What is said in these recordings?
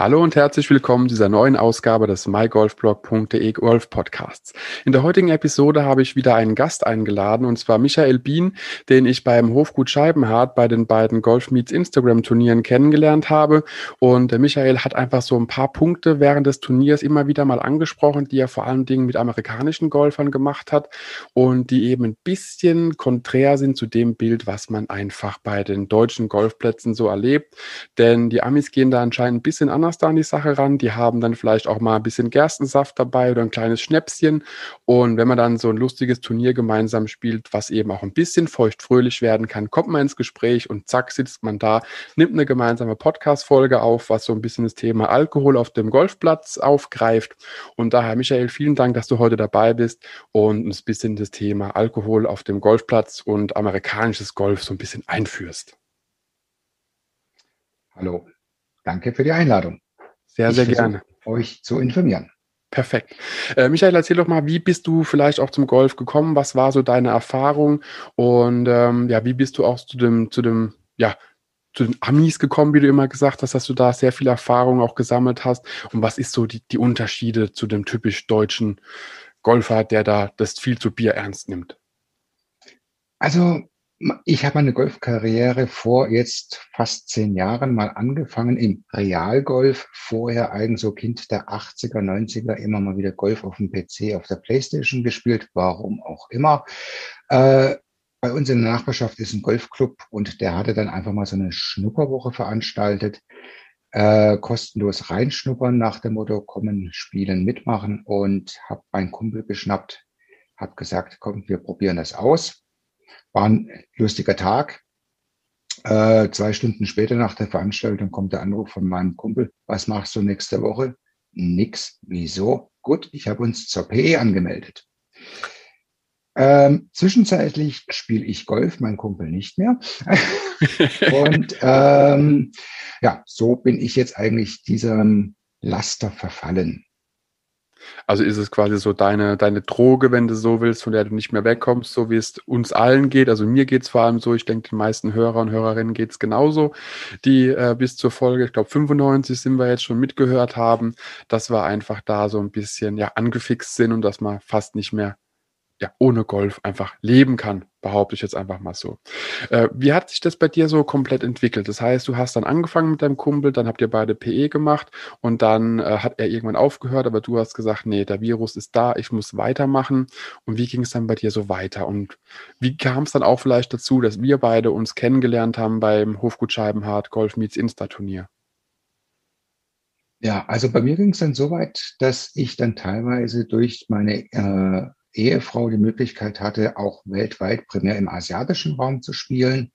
Hallo und herzlich willkommen zu dieser neuen Ausgabe des mygolfblog.de Golf Podcasts. In der heutigen Episode habe ich wieder einen Gast eingeladen und zwar Michael Bien, den ich beim Hofgut Scheibenhardt bei den beiden Golf Meets Instagram Turnieren kennengelernt habe. Und der Michael hat einfach so ein paar Punkte während des Turniers immer wieder mal angesprochen, die er vor allen Dingen mit amerikanischen Golfern gemacht hat und die eben ein bisschen konträr sind zu dem Bild, was man einfach bei den deutschen Golfplätzen so erlebt. Denn die Amis gehen da anscheinend ein bisschen anders da an die Sache ran. Die haben dann vielleicht auch mal ein bisschen Gerstensaft dabei oder ein kleines Schnäpschen. Und wenn man dann so ein lustiges Turnier gemeinsam spielt, was eben auch ein bisschen feuchtfröhlich werden kann, kommt man ins Gespräch und zack sitzt man da, nimmt eine gemeinsame Podcast-Folge auf, was so ein bisschen das Thema Alkohol auf dem Golfplatz aufgreift. Und daher, Michael, vielen Dank, dass du heute dabei bist und ein bisschen das Thema Alkohol auf dem Golfplatz und amerikanisches Golf so ein bisschen einführst. Hallo, Danke für die Einladung. Sehr, sehr gerne. Euch zu informieren. Perfekt. Äh, Michael, erzähl doch mal, wie bist du vielleicht auch zum Golf gekommen? Was war so deine Erfahrung? Und ähm, ja, wie bist du auch zu dem, zu dem, ja, zu den Amis gekommen, wie du immer gesagt hast, dass du da sehr viel Erfahrung auch gesammelt hast? Und was ist so die, die Unterschiede zu dem typisch deutschen Golfer, der da das viel zu Bier ernst nimmt? Also ich habe meine Golfkarriere vor jetzt fast zehn Jahren mal angefangen im Realgolf. Vorher eigentlich so Kind der 80er, 90er immer mal wieder Golf auf dem PC, auf der Playstation gespielt, warum auch immer. Äh, bei uns in der Nachbarschaft ist ein Golfclub und der hatte dann einfach mal so eine Schnupperwoche veranstaltet. Äh, kostenlos reinschnuppern nach dem Motto, kommen, spielen, mitmachen und habe meinen Kumpel geschnappt, habe gesagt, komm, wir probieren das aus war ein lustiger Tag. Äh, zwei Stunden später nach der Veranstaltung kommt der Anruf von meinem Kumpel. Was machst du nächste Woche? Nix. Wieso? Gut, ich habe uns zur PE angemeldet. Ähm, zwischenzeitlich spiele ich Golf, mein Kumpel nicht mehr. und ähm, ja, so bin ich jetzt eigentlich diesem Laster verfallen. Also ist es quasi so deine, deine Droge, wenn du so willst, von der du nicht mehr wegkommst, so wie es uns allen geht. Also mir geht es vor allem so, ich denke, den meisten Hörer und Hörerinnen geht es genauso, die äh, bis zur Folge, ich glaube 95 sind wir jetzt schon mitgehört haben, dass wir einfach da so ein bisschen ja angefixt sind und dass man fast nicht mehr ja, ohne Golf einfach leben kann, behaupte ich jetzt einfach mal so. Äh, wie hat sich das bei dir so komplett entwickelt? Das heißt, du hast dann angefangen mit deinem Kumpel, dann habt ihr beide PE gemacht und dann äh, hat er irgendwann aufgehört, aber du hast gesagt, nee, der Virus ist da, ich muss weitermachen. Und wie ging es dann bei dir so weiter? Und wie kam es dann auch vielleicht dazu, dass wir beide uns kennengelernt haben beim Hofgut Scheibenhardt Golf Meets Insta Turnier? Ja, also bei mir ging es dann so weit, dass ich dann teilweise durch meine äh, Ehefrau die Möglichkeit hatte, auch weltweit primär im asiatischen Raum zu spielen.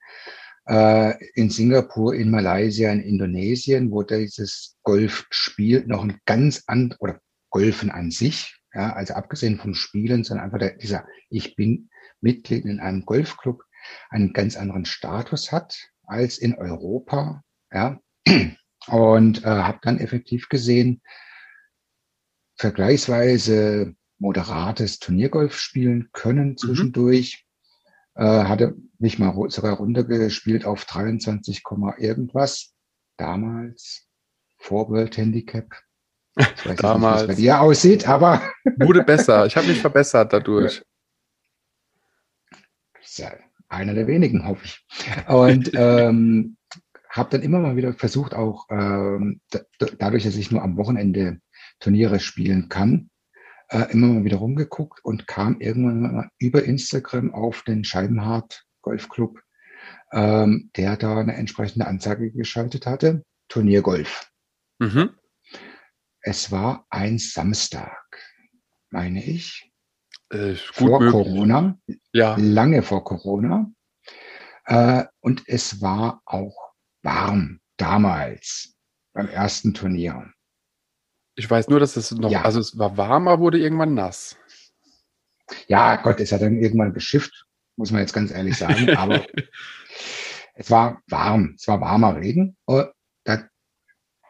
Äh, in Singapur, in Malaysia, in Indonesien, wo dieses Golfspiel noch ein ganz anderes, oder Golfen an sich, ja, also abgesehen vom Spielen, sondern einfach der, dieser, ich bin Mitglied in einem Golfclub, einen ganz anderen Status hat als in Europa, ja, und äh, habe dann effektiv gesehen, vergleichsweise moderates Turniergolf spielen können mhm. zwischendurch. Mhm. Äh, hatte mich mal sogar runtergespielt auf 23, irgendwas. Damals vor World Handicap. Ich weiß Damals. nicht, wie es bei dir aussieht, aber. Wurde besser. Ich habe mich verbessert dadurch. ist ja einer der wenigen, hoffe ich. Und ähm, habe dann immer mal wieder versucht, auch ähm, dadurch, dass ich nur am Wochenende Turniere spielen kann, äh, immer mal wieder rumgeguckt und kam irgendwann mal über Instagram auf den Scheibenhardt Golfclub, ähm, der da eine entsprechende Anzeige geschaltet hatte. Turniergolf. Mhm. Es war ein Samstag, meine ich. Äh, vor möglich. Corona. Ja. Lange vor Corona. Äh, und es war auch warm damals beim ersten Turnier. Ich weiß nur, dass es noch, ja. also es war warm, aber wurde irgendwann nass. Ja, Gott, es hat dann irgendwann beschifft, muss man jetzt ganz ehrlich sagen. Aber es war warm, es war warmer Regen. Oh,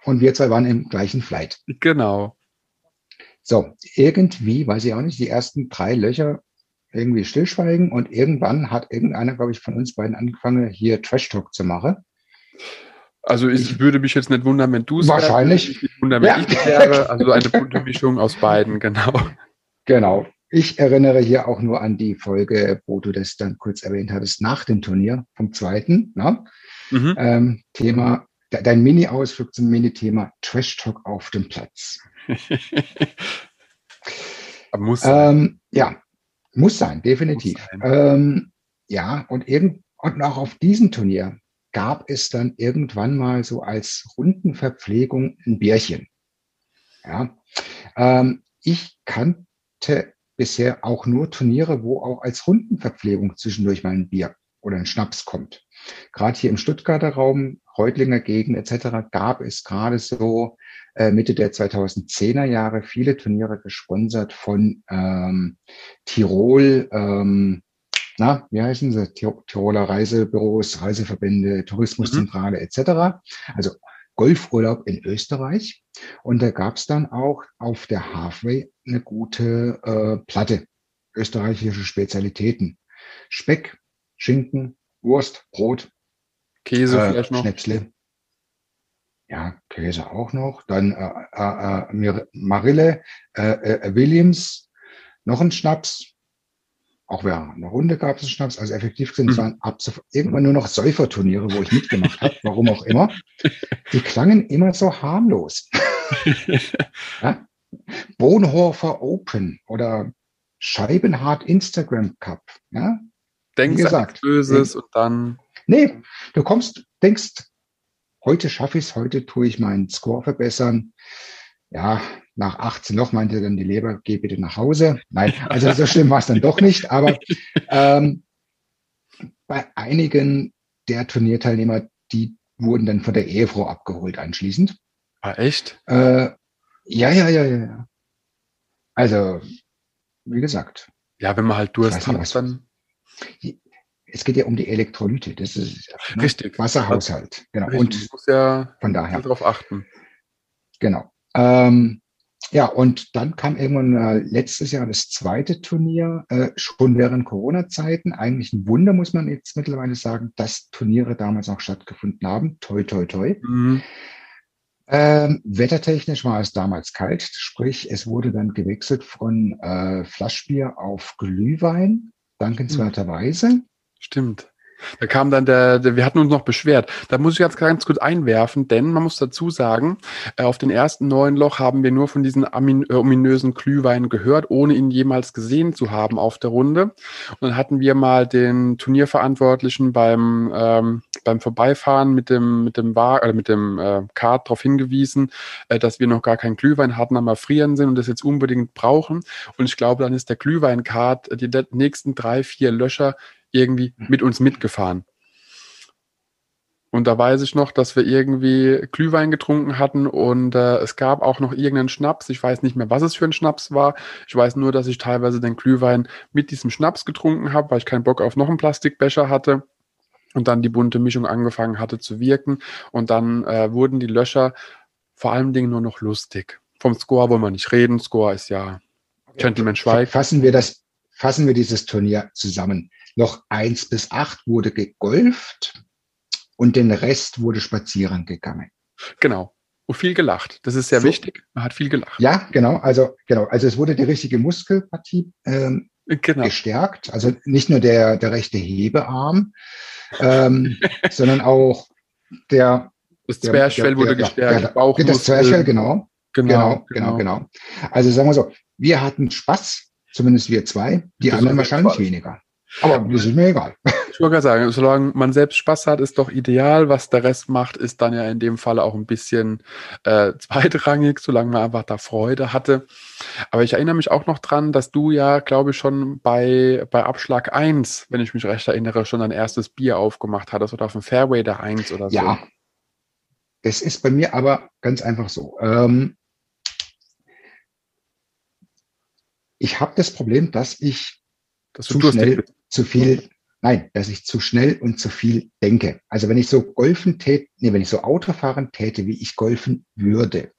und wir zwei waren im gleichen Flight. Genau. So, irgendwie, weiß ich auch nicht, die ersten drei Löcher irgendwie stillschweigen und irgendwann hat irgendeiner, glaube ich, von uns beiden angefangen, hier Trash Talk zu machen. Also ich, würde mich jetzt nicht wundern, wenn du es Wahrscheinlich. Ich nicht wundern, wenn ja. ich wäre. Also eine bunte Mischung aus beiden, genau. Genau. Ich erinnere hier auch nur an die Folge, wo du das dann kurz erwähnt hattest, nach dem Turnier vom zweiten. Ne? Mhm. Ähm, Thema, dein Mini-Ausflug zum Mini-Thema Trash Talk auf dem Platz. muss sein. Ähm, ja, muss sein, definitiv. Muss sein. Ähm, ja, und, irgend, und auch auf diesem Turnier gab es dann irgendwann mal so als Rundenverpflegung ein Bierchen. Ja, ähm, ich kannte bisher auch nur Turniere, wo auch als Rundenverpflegung zwischendurch mal ein Bier oder ein Schnaps kommt. Gerade hier im Stuttgarter Raum, Reutlinger Gegend etc. gab es gerade so äh, Mitte der 2010er Jahre viele Turniere gesponsert von ähm, Tirol, ähm, na, wie heißen sie? Tiroler Reisebüros, Reiseverbände, Tourismuszentrale mhm. etc. Also Golfurlaub in Österreich. Und da gab es dann auch auf der Halfway eine gute äh, Platte, österreichische Spezialitäten. Speck, Schinken, Wurst, Brot, Käse äh, vielleicht noch. Schnäpsle. Ja, Käse auch noch. Dann äh, äh, äh Marille, äh, äh, Williams, noch ein Schnaps. Auch während einer Runde gab es einen Schnaps. Also effektiv sind es mhm. ab irgendwann nur noch Säuferturniere, wo ich mitgemacht habe, warum auch immer. Die klangen immer so harmlos. ja? Bonhofer Open oder Scheibenhart Instagram Cup. Ja? Denkst gesagt, Böses und dann. Nee, du kommst, denkst, heute schaffe ich es, heute tue ich meinen Score verbessern. Ja, nach 18 noch meinte dann die Leber, geh bitte nach Hause. Nein, also so schlimm war es dann doch nicht, aber ähm, bei einigen der Turnierteilnehmer, die wurden dann von der Ehefrau abgeholt anschließend. Ah, echt? Äh, ja, ja, ja, ja. Also, wie gesagt. Ja, wenn man halt Durst hat, dann. Es geht ja um die Elektrolyte. Das ist ne, Richtig. Wasserhaushalt. Genau. Richtig. Und muss ja von daher darauf achten. Genau. Ähm, ja, und dann kam irgendwann äh, letztes Jahr das zweite Turnier, äh, schon während Corona-Zeiten. Eigentlich ein Wunder, muss man jetzt mittlerweile sagen, dass Turniere damals auch stattgefunden haben. Toi, toi, toi. Mhm. Ähm, wettertechnisch war es damals kalt, sprich, es wurde dann gewechselt von äh, Flaschbier auf Glühwein, dankenswerterweise. Stimmt. Da kam dann der, der, wir hatten uns noch beschwert. Da muss ich jetzt ganz kurz einwerfen, denn man muss dazu sagen, äh, auf den ersten neuen Loch haben wir nur von diesen äh, ominösen Glühwein gehört, ohne ihn jemals gesehen zu haben auf der Runde. Und dann hatten wir mal den Turnierverantwortlichen beim, ähm, beim Vorbeifahren mit dem, mit dem Wagen, äh, mit dem äh, Kart darauf hingewiesen, äh, dass wir noch gar keinen Glühwein hatten, am Erfrieren sind und das jetzt unbedingt brauchen. Und ich glaube, dann ist der Glühweinkart die nächsten drei, vier Löcher irgendwie mit uns mitgefahren. Und da weiß ich noch, dass wir irgendwie Glühwein getrunken hatten und äh, es gab auch noch irgendeinen Schnaps. Ich weiß nicht mehr, was es für ein Schnaps war. Ich weiß nur, dass ich teilweise den Glühwein mit diesem Schnaps getrunken habe, weil ich keinen Bock auf noch einen Plastikbecher hatte und dann die bunte Mischung angefangen hatte zu wirken. Und dann äh, wurden die Löcher vor allen Dingen nur noch lustig. Vom Score wollen wir nicht reden. Score ist ja Gentleman Schweig. Fassen wir das, fassen wir dieses Turnier zusammen. Noch eins bis acht wurde gegolft und den Rest wurde spazieren gegangen. Genau. Und viel gelacht. Das ist sehr so. wichtig. Man hat viel gelacht. Ja, genau. Also, genau. Also es wurde die richtige Muskelpartie ähm, genau. gestärkt. Also nicht nur der, der rechte Hebearm, ähm, sondern auch der. Das Zwerchfell der, der, wurde gestärkt. Der, Bauchmuskel. Das Zwerchfell, genau. Genau, genau, genau, genau. Also sagen wir so, wir hatten Spaß, zumindest wir zwei, die das anderen wahrscheinlich Spaß. weniger. Aber das ist mir egal. Ich wollte gerade sagen, solange man selbst Spaß hat, ist doch ideal. Was der Rest macht, ist dann ja in dem Fall auch ein bisschen äh, zweitrangig, solange man einfach da Freude hatte. Aber ich erinnere mich auch noch dran, dass du ja, glaube ich, schon bei, bei Abschlag 1, wenn ich mich recht erinnere, schon dein erstes Bier aufgemacht hattest oder auf dem Fairway der 1 oder so. Ja. Es ist bei mir aber ganz einfach so. Ähm, ich habe das Problem, dass ich dass zu schnell zu viel, nein, dass ich zu schnell und zu viel denke. Also wenn ich so golfen täte, nee, wenn ich so Auto fahren täte, wie ich golfen würde,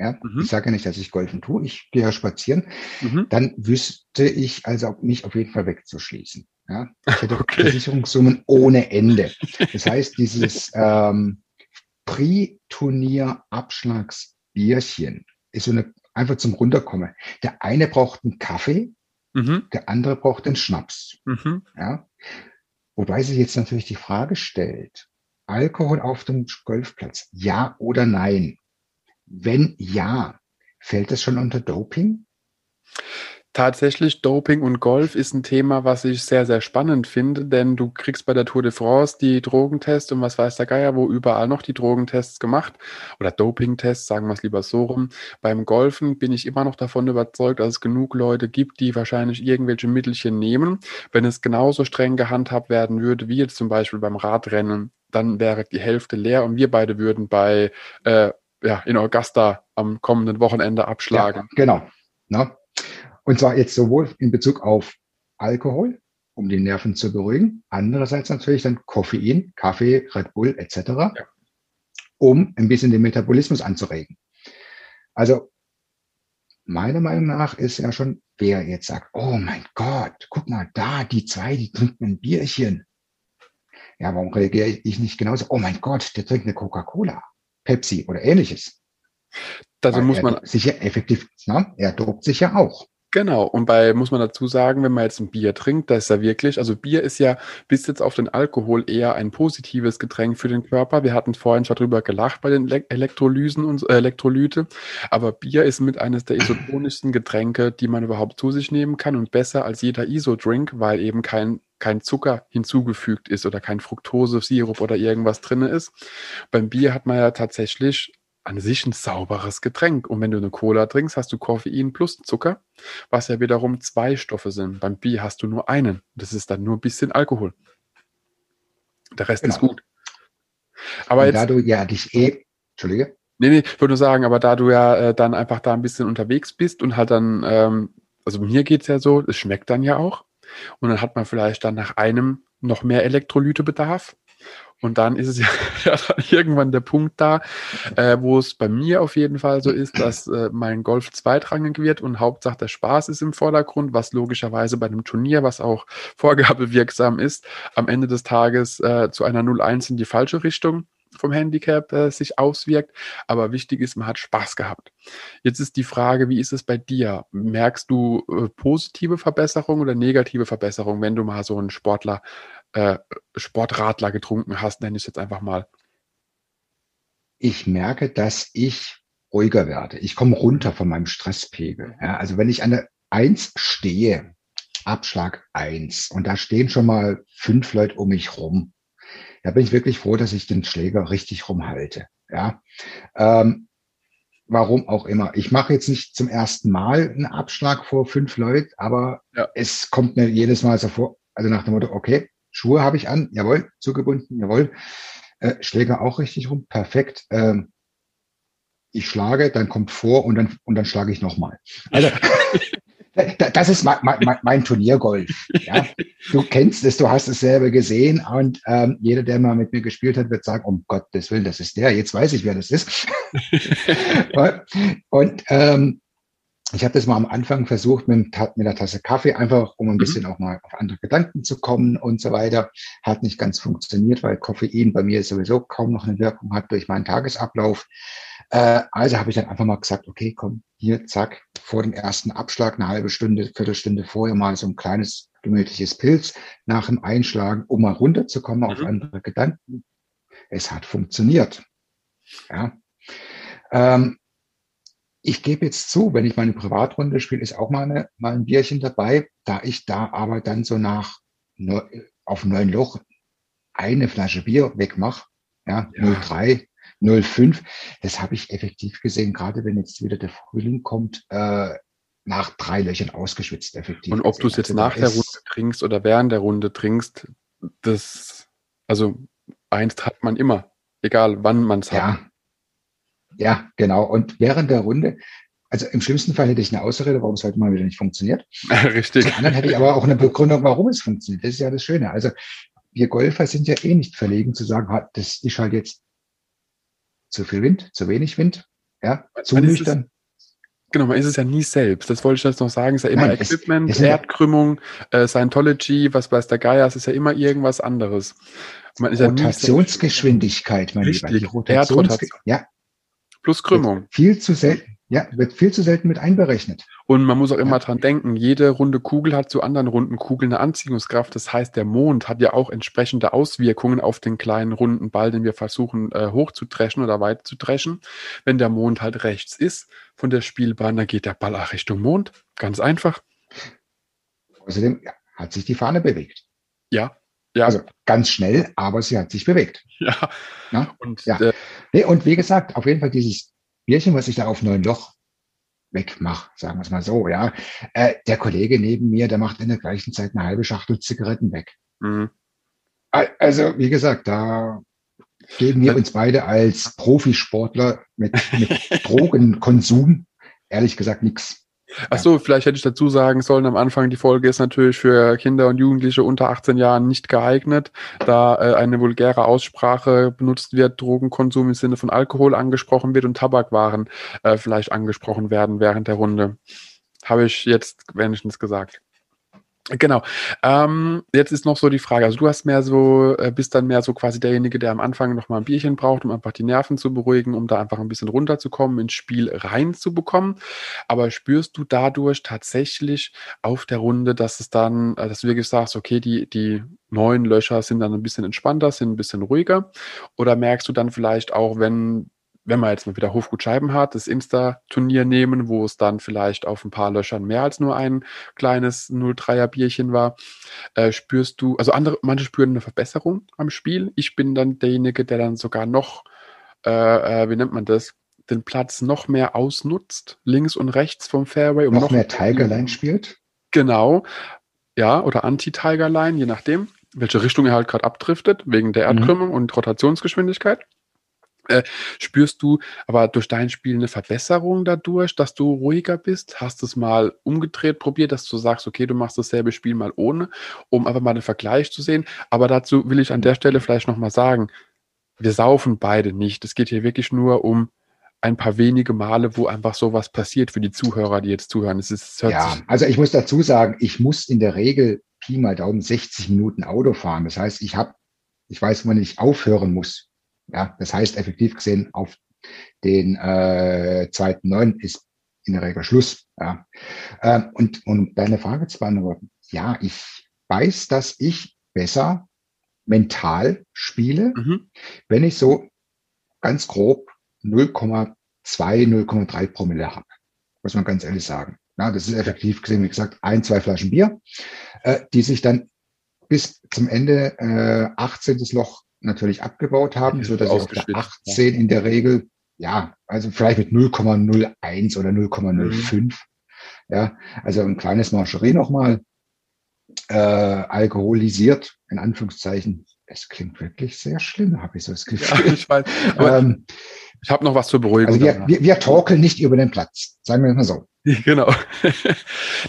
ja, mhm. ich sage ja nicht, dass ich Golfen tue, ich gehe ja spazieren, mhm. dann wüsste ich also mich auf jeden Fall wegzuschließen. Ja, ich hätte okay. Versicherungssummen ohne Ende. Das heißt, dieses ähm, Pre-Turnier-Abschlagsbierchen ist so eine einfach zum Runterkommen. Der eine braucht einen Kaffee, mhm. der andere braucht einen Schnaps. Mhm. Ja? Wobei sich jetzt natürlich die Frage stellt, Alkohol auf dem Golfplatz, ja oder nein? Wenn ja, fällt das schon unter Doping? Tatsächlich, Doping und Golf ist ein Thema, was ich sehr, sehr spannend finde, denn du kriegst bei der Tour de France die Drogentests und was weiß der Geier, wo überall noch die Drogentests gemacht oder Dopingtests, sagen wir es lieber so rum. Beim Golfen bin ich immer noch davon überzeugt, dass es genug Leute gibt, die wahrscheinlich irgendwelche Mittelchen nehmen. Wenn es genauso streng gehandhabt werden würde, wie jetzt zum Beispiel beim Radrennen, dann wäre die Hälfte leer und wir beide würden bei, äh, ja, in Augusta am kommenden Wochenende abschlagen. Ja, genau. Na? Und zwar jetzt sowohl in Bezug auf Alkohol, um die Nerven zu beruhigen, andererseits natürlich dann Koffein, Kaffee, Red Bull etc., ja. um ein bisschen den Metabolismus anzuregen. Also meiner Meinung nach ist ja schon, wer jetzt sagt, oh mein Gott, guck mal da, die zwei, die trinken ein Bierchen. Ja, warum reagiere ich nicht genauso? Oh mein Gott, der trinkt eine Coca-Cola, Pepsi oder ähnliches. Also muss man sicher effektiv, na, er dopt sich ja auch. Genau, und bei, muss man dazu sagen, wenn man jetzt ein Bier trinkt, da ist ja wirklich, also Bier ist ja bis jetzt auf den Alkohol eher ein positives Getränk für den Körper. Wir hatten vorhin schon drüber gelacht bei den Elektrolysen und äh, Elektrolyte, aber Bier ist mit eines der isotonischsten Getränke, die man überhaupt zu sich nehmen kann und besser als jeder Isodrink, weil eben kein kein Zucker hinzugefügt ist oder kein Fructose-Sirup oder irgendwas drinne ist. Beim Bier hat man ja tatsächlich an sich ein sauberes Getränk. Und wenn du eine Cola trinkst, hast du Koffein plus Zucker, was ja wiederum zwei Stoffe sind. Beim Bier hast du nur einen. Das ist dann nur ein bisschen Alkohol. Der Rest genau. ist gut. Aber jetzt, da du ja dich eh, Entschuldige. Nee, nee, ich würde nur sagen, aber da du ja äh, dann einfach da ein bisschen unterwegs bist und halt dann, ähm, also mir geht es ja so, es schmeckt dann ja auch. Und dann hat man vielleicht dann nach einem noch mehr Elektrolytebedarf und dann ist es ja, ja irgendwann der Punkt da, äh, wo es bei mir auf jeden Fall so ist, dass äh, mein Golf zweitrangig wird und Hauptsache der Spaß ist im Vordergrund, was logischerweise bei einem Turnier, was auch vorgabewirksam ist, am Ende des Tages äh, zu einer 0-1 in die falsche Richtung vom Handicap äh, sich auswirkt. Aber wichtig ist, man hat Spaß gehabt. Jetzt ist die Frage, wie ist es bei dir? Merkst du äh, positive Verbesserung oder negative Verbesserung, wenn du mal so einen Sportler äh, Sportradler getrunken hast, nenne ich es jetzt einfach mal? Ich merke, dass ich ruhiger werde. Ich komme runter von meinem Stresspegel. Ja, also wenn ich an der Eins stehe, Abschlag eins und da stehen schon mal fünf Leute um mich rum, da bin ich wirklich froh, dass ich den Schläger richtig rumhalte. Ja, ähm, warum auch immer. Ich mache jetzt nicht zum ersten Mal einen Abschlag vor fünf Leuten, aber ja. es kommt mir jedes Mal so vor, also nach dem Motto, okay, Schuhe habe ich an, jawohl, zugebunden, jawohl. Äh, Schläger auch richtig rum, perfekt. Ähm, ich schlage, dann kommt vor und dann, und dann schlage ich nochmal. Also, das ist mein, mein, mein Turniergolf. Ja. Du kennst es, du hast es selber gesehen und ähm, jeder, der mal mit mir gespielt hat, wird sagen, um Gottes Willen, das ist der, jetzt weiß ich, wer das ist. und, ähm, ich habe das mal am Anfang versucht mit, mit einer Tasse Kaffee, einfach um ein mhm. bisschen auch mal auf andere Gedanken zu kommen und so weiter. Hat nicht ganz funktioniert, weil Koffein bei mir sowieso kaum noch eine Wirkung hat durch meinen Tagesablauf. Äh, also habe ich dann einfach mal gesagt, okay, komm, hier, zack, vor dem ersten Abschlag, eine halbe Stunde, Viertelstunde vorher mal so ein kleines gemütliches Pilz nach dem Einschlagen, um mal runterzukommen mhm. auf andere Gedanken. Es hat funktioniert. Ja. Ähm, ich gebe jetzt zu, wenn ich meine Privatrunde spiele, ist auch mal, eine, mal ein Bierchen dabei, da ich da aber dann so nach auf neun Loch eine Flasche Bier wegmache, ja, ja. 03, 05, das habe ich effektiv gesehen, gerade wenn jetzt wieder der Frühling kommt, äh, nach drei Löchern ausgeschwitzt effektiv. Und ob du es jetzt also nach der Runde trinkst oder während der Runde trinkst, das, also eins hat man immer, egal wann man es hat. Ja, ja, genau. Und während der Runde, also im schlimmsten Fall hätte ich eine Ausrede, warum es heute mal wieder nicht funktioniert. Richtig. Zum anderen hätte ich aber auch eine Begründung, warum es funktioniert. Das ist ja das Schöne. Also wir Golfer sind ja eh nicht verlegen zu sagen, das ist halt jetzt zu viel Wind, zu wenig Wind. Ja, zu nüchtern. Genau, man ist es ja nie selbst. Das wollte ich jetzt noch sagen. Es ist ja immer Nein, Equipment, es, es Erdkrümmung, äh, Scientology, was weiß der Geier, es ist ja immer irgendwas anderes. Man ist Rotationsgeschwindigkeit, mein Richtig, Lieber. Die Rotations ja. Plus Krümmung. Viel zu selten. Ja, wird viel zu selten mit einberechnet. Und man muss auch immer ja. dran denken, jede runde Kugel hat zu anderen runden Kugeln eine Anziehungskraft. Das heißt, der Mond hat ja auch entsprechende Auswirkungen auf den kleinen runden Ball, den wir versuchen äh, hochzudreschen oder weit zu dreschen. Wenn der Mond halt rechts ist von der Spielbahn, dann geht der Ball auch Richtung Mond. Ganz einfach. Außerdem hat sich die Fahne bewegt. Ja, ja. Also ganz schnell, aber sie hat sich bewegt. Ja. ja? Und, ja. Äh, nee, und wie gesagt, auf jeden Fall dieses Bierchen, was ich da auf neun Loch wegmache, sagen wir es mal so, ja. Äh, der Kollege neben mir, der macht in der gleichen Zeit eine halbe Schachtel Zigaretten weg. Mhm. Also, wie gesagt, da geben wir uns beide als Profisportler mit, mit Drogenkonsum ehrlich gesagt nichts. Ach so, vielleicht hätte ich dazu sagen sollen, am Anfang, die Folge ist natürlich für Kinder und Jugendliche unter 18 Jahren nicht geeignet, da äh, eine vulgäre Aussprache benutzt wird, Drogenkonsum im Sinne von Alkohol angesprochen wird und Tabakwaren äh, vielleicht angesprochen werden während der Runde. Habe ich jetzt wenigstens gesagt. Genau. Ähm, jetzt ist noch so die Frage, also du hast mehr so, äh, bist dann mehr so quasi derjenige, der am Anfang noch mal ein Bierchen braucht, um einfach die Nerven zu beruhigen, um da einfach ein bisschen runterzukommen, ins Spiel reinzubekommen. Aber spürst du dadurch tatsächlich auf der Runde, dass es dann, äh, dass du wirklich sagst, okay, die, die neuen Löcher sind dann ein bisschen entspannter, sind ein bisschen ruhiger? Oder merkst du dann vielleicht auch, wenn wenn man jetzt mal wieder Hofgutscheiben hat, das Insta-Turnier nehmen, wo es dann vielleicht auf ein paar Löchern mehr als nur ein kleines 0,3er Bierchen war, äh, spürst du, also andere, manche spüren eine Verbesserung am Spiel. Ich bin dann derjenige, der dann sogar noch, äh, äh, wie nennt man das, den Platz noch mehr ausnutzt, links und rechts vom Fairway. Um noch, noch mehr Tigerline spielt? Genau. Ja, oder Anti-Tigerline, je nachdem, welche Richtung er halt gerade abdriftet, wegen der. Erdkrümmung mhm. und Rotationsgeschwindigkeit. Äh, spürst du aber durch dein Spiel eine Verbesserung dadurch, dass du ruhiger bist? Hast du es mal umgedreht probiert, dass du sagst, okay, du machst dasselbe Spiel mal ohne, um einfach mal einen Vergleich zu sehen? Aber dazu will ich an der Stelle vielleicht nochmal sagen, wir saufen beide nicht. Es geht hier wirklich nur um ein paar wenige Male, wo einfach sowas passiert für die Zuhörer, die jetzt zuhören. Es ist, ja, also ich muss dazu sagen, ich muss in der Regel Pi mal Daumen 60 Minuten Auto fahren. Das heißt, ich habe, ich weiß, wann ich aufhören muss. Ja, das heißt, effektiv gesehen, auf den äh, zweiten neun ist in der Regel Schluss. Ja. Ähm, und um deine Frage zu beantworten, ja, ich weiß, dass ich besser mental spiele, mhm. wenn ich so ganz grob 0,2, 0,3 Promille habe. Muss man ganz ehrlich sagen. Ja, das ist effektiv gesehen, wie gesagt, ein, zwei Flaschen Bier, äh, die sich dann bis zum Ende äh, 18. Loch natürlich abgebaut haben, so dass ich auf der 18 in der Regel, ja, also vielleicht mit 0,01 oder 0,05, mhm. ja, also ein kleines Marcherie nochmal, äh, alkoholisiert, in Anführungszeichen. Es klingt wirklich sehr schlimm, habe ich so das Gefühl. Ja, ich weiß. ähm, ich habe noch was zur Beruhigung. Also wir, wir, wir talken nicht über den Platz, sagen wir mal so. Genau.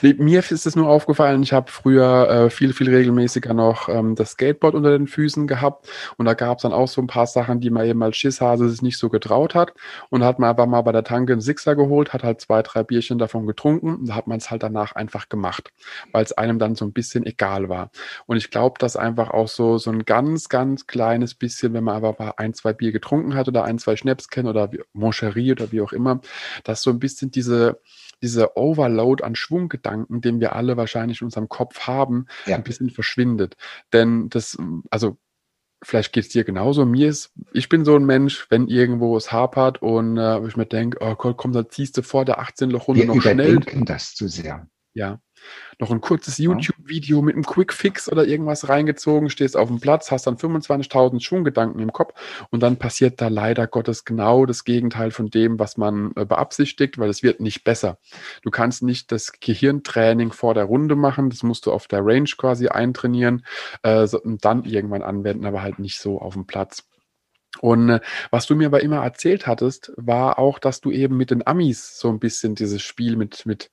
nee, mir ist es nur aufgefallen, ich habe früher äh, viel, viel regelmäßiger noch ähm, das Skateboard unter den Füßen gehabt und da gab es dann auch so ein paar Sachen, die man eben als Schisshase sich nicht so getraut hat und hat man einfach mal bei der Tanke einen Sixer geholt, hat halt zwei, drei Bierchen davon getrunken und da hat man es halt danach einfach gemacht, weil es einem dann so ein bisschen egal war. Und ich glaube, dass einfach auch so, so ein ganz, ganz kleines bisschen, wenn man aber ein, zwei Bier getrunken hat oder ein, zwei Schnäpschen oder Moncherie oder wie auch immer, dass so ein bisschen diese dieser Overload an Schwunggedanken, den wir alle wahrscheinlich in unserem Kopf haben, ja. ein bisschen verschwindet. Denn das, also vielleicht geht es dir genauso. Mir ist, ich bin so ein Mensch, wenn irgendwo es hapert und äh, ich mir denke, oh Gott, komm, da ziehst du vor der 18 Loch Runde noch schnell. Wir das zu sehr. Ja noch ein kurzes YouTube-Video mit einem Quick-Fix oder irgendwas reingezogen, stehst auf dem Platz, hast dann 25.000 Schwunggedanken im Kopf und dann passiert da leider Gottes genau das Gegenteil von dem, was man äh, beabsichtigt, weil es wird nicht besser. Du kannst nicht das Gehirntraining vor der Runde machen, das musst du auf der Range quasi eintrainieren äh, und dann irgendwann anwenden, aber halt nicht so auf dem Platz. Und äh, was du mir aber immer erzählt hattest, war auch, dass du eben mit den Amis so ein bisschen dieses Spiel mit, mit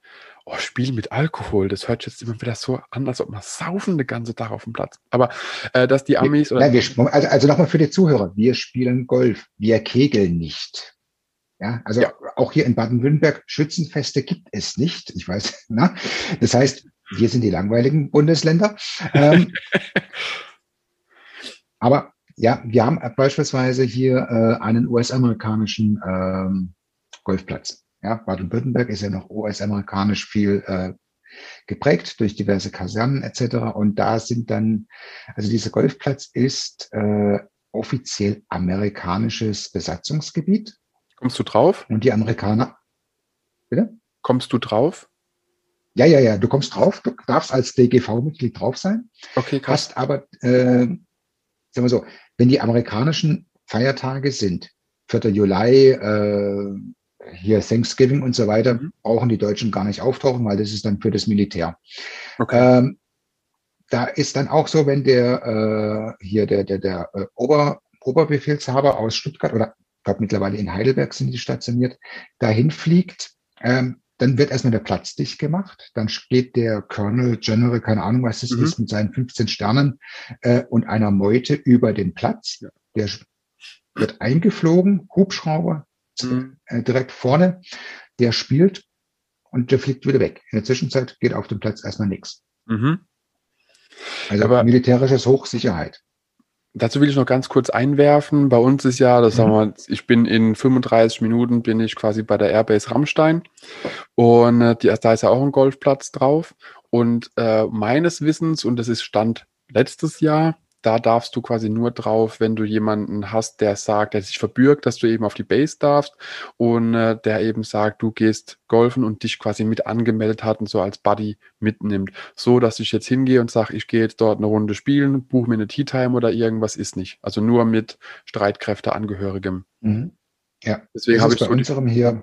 oh, Spiel mit Alkohol, das hört jetzt immer wieder so an, als ob man saufen den ganzen Tag auf dem Platz. Aber äh, dass die Amis oder. Nein, wir, also, also nochmal für die Zuhörer, wir spielen Golf, wir kegeln nicht. Ja, also ja. auch hier in Baden-Württemberg Schützenfeste gibt es nicht. Ich weiß, na? Das heißt, hier sind die langweiligen Bundesländer. Ähm, aber ja, wir haben beispielsweise hier äh, einen US-amerikanischen ähm, Golfplatz. Ja, Baden-Württemberg ist ja noch US-amerikanisch viel äh, geprägt durch diverse Kasernen etc. Und da sind dann, also dieser Golfplatz ist äh, offiziell amerikanisches Besatzungsgebiet. Kommst du drauf? Und die Amerikaner. Bitte? Kommst du drauf? Ja, ja, ja, du kommst drauf, du darfst als DGV-Mitglied drauf sein. Okay, krass. Hast aber, äh, sagen wir so, wenn die amerikanischen Feiertage sind, 4. Juli, äh, hier Thanksgiving und so weiter, mhm. brauchen die Deutschen gar nicht auftauchen, weil das ist dann für das Militär. Okay. Ähm, da ist dann auch so, wenn der äh, hier der der der äh, Ober, Oberbefehlshaber aus Stuttgart oder ich glaube mittlerweile in Heidelberg sind die stationiert, dahin fliegt, ähm, dann wird erstmal der Platz dicht gemacht. Dann geht der Colonel General, keine Ahnung, was das mhm. ist, mit seinen 15 Sternen äh, und einer Meute über den Platz. Ja. Der wird eingeflogen, Hubschrauber. Äh, direkt vorne. Der spielt und der fliegt wieder weg. In der Zwischenzeit geht auf dem Platz erstmal nichts. Mhm. Also Aber militärisches Hochsicherheit. Dazu will ich noch ganz kurz einwerfen. Bei uns ist ja, das mhm. sagen wir, ich bin in 35 Minuten bin ich quasi bei der Airbase Rammstein und äh, die, da ist ja auch ein Golfplatz drauf. Und äh, meines Wissens, und das ist Stand letztes Jahr, da darfst du quasi nur drauf, wenn du jemanden hast, der sagt, der sich verbürgt, dass du eben auf die Base darfst und äh, der eben sagt, du gehst golfen und dich quasi mit angemeldet hat und so als Buddy mitnimmt. So, dass ich jetzt hingehe und sage, ich gehe jetzt dort eine Runde spielen, buche mir eine Tea Time oder irgendwas ist nicht. Also nur mit Streitkräfteangehörigem. Mhm. Ja, deswegen habe ich bei so unserem hier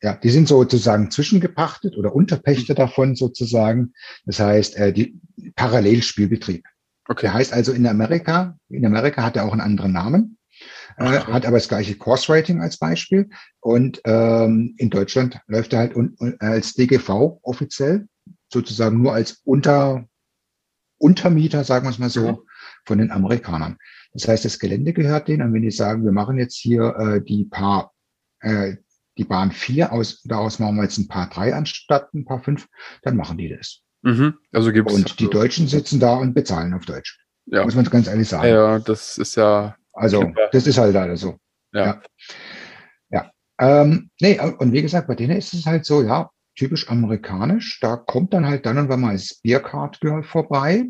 ja, die sind sozusagen zwischengepachtet oder Unterpächter mhm. davon sozusagen. Das heißt, äh, die Parallelspielbetrieb. Okay. Heißt also in Amerika, in Amerika hat er auch einen anderen Namen, äh, hat aber das gleiche Course Rating als Beispiel. Und ähm, in Deutschland läuft er halt un, un, als DGV offiziell, sozusagen nur als Unter, Untermieter, sagen wir es mal so, mhm. von den Amerikanern. Das heißt, das Gelände gehört denen. Und wenn die sagen, wir machen jetzt hier äh, die paar, äh, die Bahn 4 aus, daraus machen wir jetzt ein paar 3 anstatt ein paar 5, dann machen die das. Mhm. Also gibt's und die Deutschen sitzen da und bezahlen auf Deutsch. Ja. Muss man ganz ehrlich sagen. Ja, das ist ja. Also, klar. das ist halt leider so. Ja. Ja. ja. Ähm, nee, und wie gesagt, bei denen ist es halt so, ja, typisch amerikanisch. Da kommt dann halt dann und wann mal das Biercard Girl vorbei,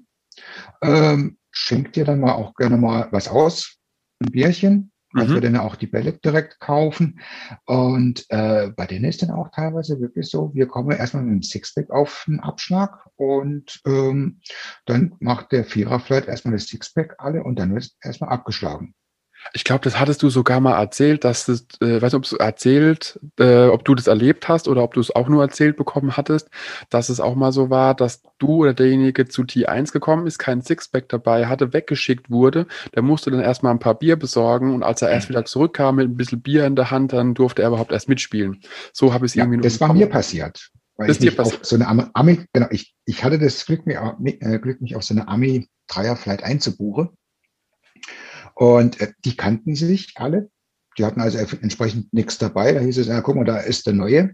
ähm, schenkt dir dann mal auch gerne mal was aus, ein Bierchen, dass mhm. wir dann auch die Bälle direkt kaufen. Und äh, bei denen ist dann auch teilweise wirklich so, wir kommen erstmal mit dem Sixpack auf den Abschlag und ähm, dann macht der Vierer vielleicht erstmal das Sixpack alle und dann wird erstmal abgeschlagen. Ich glaube, das hattest du sogar mal erzählt, dass das, äh, weiß nicht, ob du erzählt, äh, ob du das erlebt hast oder ob du es auch nur erzählt bekommen hattest, dass es auch mal so war, dass du oder derjenige zu T1 gekommen ist, kein Sixpack dabei hatte, weggeschickt wurde. Der musste dann erstmal ein paar Bier besorgen und als er erst wieder zurückkam mit ein bisschen Bier in der Hand, dann durfte er überhaupt erst mitspielen. So habe ich es ja, irgendwie nur Das war mir passiert. Weil das ich dir passiert. so eine Ami, genau, ich, ich hatte das Glück, mich, äh, Glück, mich auf so eine Ami-Dreier-Flight einzubuchen. Und äh, die kannten sich alle. Die hatten also entsprechend nichts dabei. Da hieß es, ja, guck mal, da ist der Neue.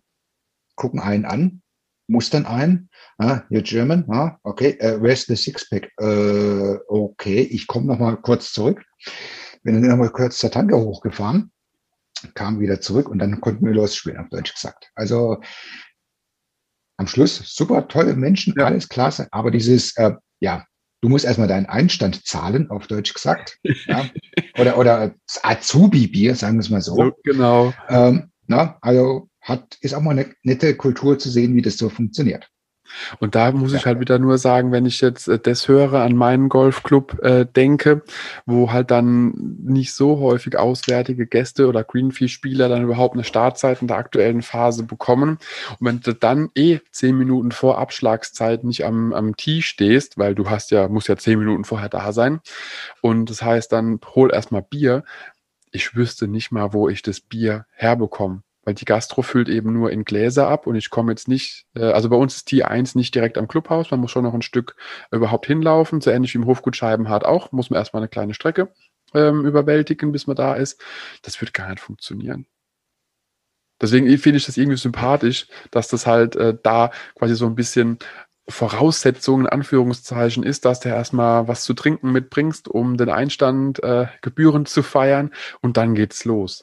Gucken einen an, mustern ein. Ah, you're German, ah, okay, uh, where's the Sixpack? Uh, okay, ich komme noch mal kurz zurück. Bin dann noch mal kurz zur Tanke hochgefahren, kam wieder zurück und dann konnten wir losspielen, auf Deutsch gesagt. Also am Schluss super tolle Menschen, alles klasse, aber dieses, äh, ja, du musst erstmal deinen Einstand zahlen, auf Deutsch gesagt. ja. Oder, oder Azubi-Bier, sagen wir es mal so. so genau. Ähm, na, also hat, ist auch mal eine nette Kultur zu sehen, wie das so funktioniert. Und da muss ich halt wieder nur sagen, wenn ich jetzt äh, das höre, an meinen Golfclub äh, denke, wo halt dann nicht so häufig auswärtige Gäste oder Greenfee-Spieler dann überhaupt eine Startzeit in der aktuellen Phase bekommen. Und wenn du dann eh zehn Minuten vor Abschlagszeit nicht am, am Tee stehst, weil du hast ja, musst ja zehn Minuten vorher da sein. Und das heißt dann, hol erstmal Bier. Ich wüsste nicht mal, wo ich das Bier herbekomme weil die Gastro füllt eben nur in Gläser ab und ich komme jetzt nicht, äh, also bei uns ist T1 nicht direkt am Clubhaus, man muss schon noch ein Stück überhaupt hinlaufen, so ähnlich wie im Hofgut Scheibenhardt auch, muss man erstmal eine kleine Strecke ähm, überwältigen, bis man da ist. Das wird gar nicht funktionieren. Deswegen finde ich das irgendwie sympathisch, dass das halt äh, da quasi so ein bisschen Voraussetzung in Anführungszeichen ist, dass du erstmal was zu trinken mitbringst, um den Einstand äh, gebührend zu feiern und dann geht's los.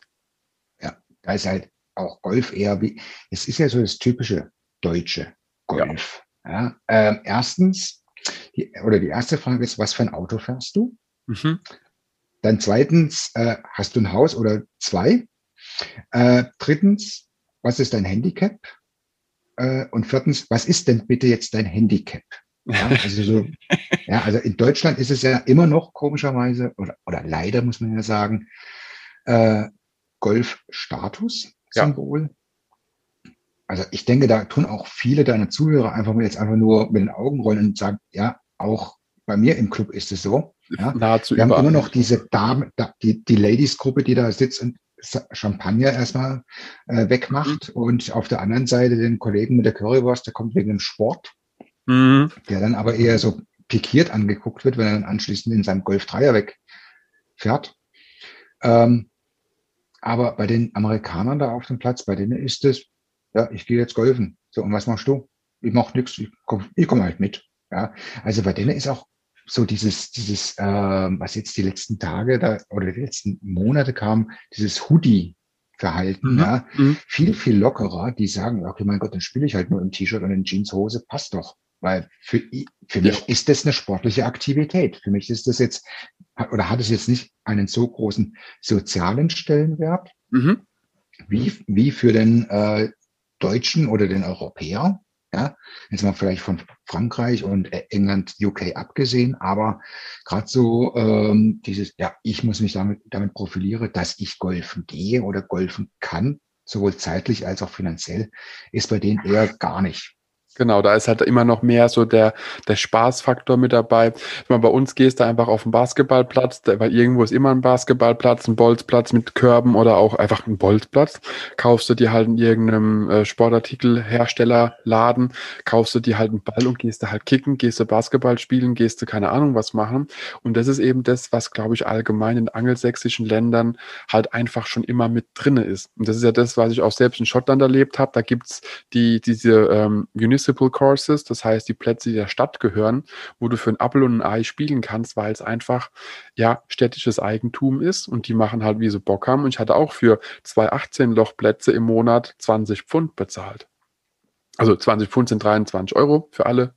Ja, da ist halt auch Golf eher wie, es ist ja so das typische deutsche Golf. Ja. ja ähm, erstens, die, oder die erste Frage ist, was für ein Auto fährst du? Mhm. Dann zweitens, äh, hast du ein Haus oder zwei? Äh, drittens, was ist dein Handicap? Äh, und viertens, was ist denn bitte jetzt dein Handicap? Ja, also, so, ja, also in Deutschland ist es ja immer noch komischerweise, oder, oder leider muss man ja sagen, äh, Golf-Status-Symbol. Ja. Also ich denke, da tun auch viele deiner Zuhörer einfach mal jetzt einfach nur mit den Augen rollen und sagen, ja, auch bei mir im Club ist es so. Ja. Nahezu Wir haben immer noch diese Damen, die, die Ladies-Gruppe, die da sitzt und Champagner erstmal äh, wegmacht mhm. und auf der anderen Seite den Kollegen mit der Currywurst, der kommt wegen dem Sport, mhm. der dann aber eher so pikiert angeguckt wird, wenn er dann anschließend in seinem Golf Dreier wegfährt. Ähm, aber bei den Amerikanern da auf dem Platz, bei denen ist es, ja, ich gehe jetzt golfen. So, und was machst du? Ich mach nichts, ich komme ich komm halt mit. Ja, also bei denen ist auch so dieses, dieses, äh, was jetzt die letzten Tage da oder die letzten Monate kam, dieses Hoodie-Verhalten, mhm. ja, mhm. viel, viel lockerer, die sagen, okay, mein Gott, dann spiele ich halt nur im T-Shirt und in Jeanshose, passt doch. Weil für, für mich ist das eine sportliche Aktivität. Für mich ist das jetzt, oder hat es jetzt nicht einen so großen sozialen Stellenwert, mhm. wie, wie für den äh, Deutschen oder den Europäer. Ja, jetzt mal vielleicht von Frankreich und äh, England, UK abgesehen, aber gerade so ähm, dieses, ja, ich muss mich damit, damit profilieren, dass ich golfen gehe oder golfen kann, sowohl zeitlich als auch finanziell, ist bei denen eher gar nicht. Genau, da ist halt immer noch mehr so der, der Spaßfaktor mit dabei. Wenn man bei uns gehst, da einfach auf den Basketballplatz, weil irgendwo ist immer ein Basketballplatz, ein Bolzplatz mit Körben oder auch einfach ein Bolzplatz. Kaufst du dir halt in irgendeinem äh, Sportartikelherstellerladen, kaufst du dir halt einen Ball und gehst du halt kicken, gehst du Basketball spielen, gehst du keine Ahnung was machen. Und das ist eben das, was, glaube ich, allgemein in angelsächsischen Ländern halt einfach schon immer mit drinne ist. Und das ist ja das, was ich auch selbst in Schottland erlebt habe. Da gibt's die, diese ähm, Municipal Courses, das heißt die Plätze, die der Stadt gehören, wo du für ein Apfel und ein Ei spielen kannst, weil es einfach ja städtisches Eigentum ist und die machen halt, wie sie Bock haben. Und ich hatte auch für zwei 18-Loch-Plätze im Monat 20 Pfund bezahlt. Also 20 Pfund sind 23 Euro für alle,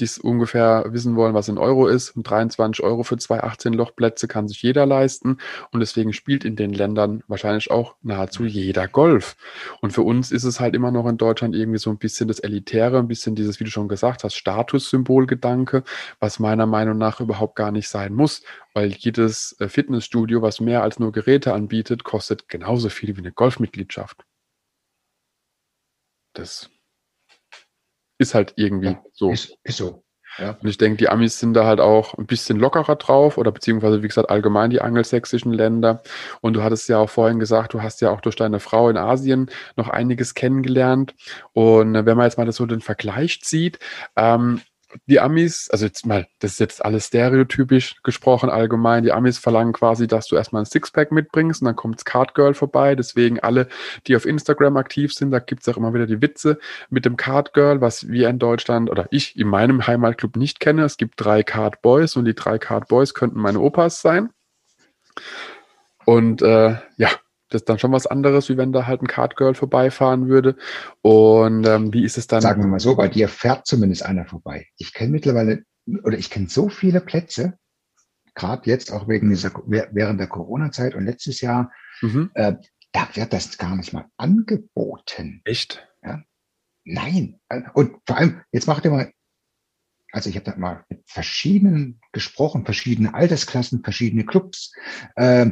die es ungefähr wissen wollen, was in Euro ist. Und 23 Euro für zwei 18-Loch-Plätze kann sich jeder leisten. Und deswegen spielt in den Ländern wahrscheinlich auch nahezu jeder Golf. Und für uns ist es halt immer noch in Deutschland irgendwie so ein bisschen das Elitäre, ein bisschen dieses, wie du schon gesagt hast, Statussymbolgedanke, was meiner Meinung nach überhaupt gar nicht sein muss. Weil jedes äh, Fitnessstudio, was mehr als nur Geräte anbietet, kostet genauso viel wie eine Golfmitgliedschaft. Das ist halt irgendwie ja, so. Ist, ist so. Ja. Und ich denke, die Amis sind da halt auch ein bisschen lockerer drauf oder beziehungsweise, wie gesagt, allgemein die angelsächsischen Länder. Und du hattest ja auch vorhin gesagt, du hast ja auch durch deine Frau in Asien noch einiges kennengelernt. Und wenn man jetzt mal das so den Vergleich zieht, ähm, die Amis, also jetzt mal, das ist jetzt alles stereotypisch gesprochen allgemein, die Amis verlangen quasi, dass du erstmal ein Sixpack mitbringst und dann kommt Card Girl vorbei. Deswegen alle, die auf Instagram aktiv sind, da gibt's auch immer wieder die Witze mit dem Card Girl, was wir in Deutschland oder ich in meinem Heimatclub nicht kenne. Es gibt drei Card Boys und die drei Card Boys könnten meine Opas sein. Und äh, ja, das ist dann schon was anderes, wie wenn da halt ein Card Girl vorbeifahren würde. Und ähm, wie ist es dann? Sagen wir mal so, bei dir fährt zumindest einer vorbei. Ich kenne mittlerweile, oder ich kenne so viele Plätze, gerade jetzt auch wegen dieser, während der Corona-Zeit und letztes Jahr, mhm. äh, da wird das gar nicht mal angeboten. Echt? Ja. Nein. Und vor allem, jetzt macht ihr mal, also ich habe da mal mit verschiedenen gesprochen, verschiedene Altersklassen, verschiedene Clubs. Äh,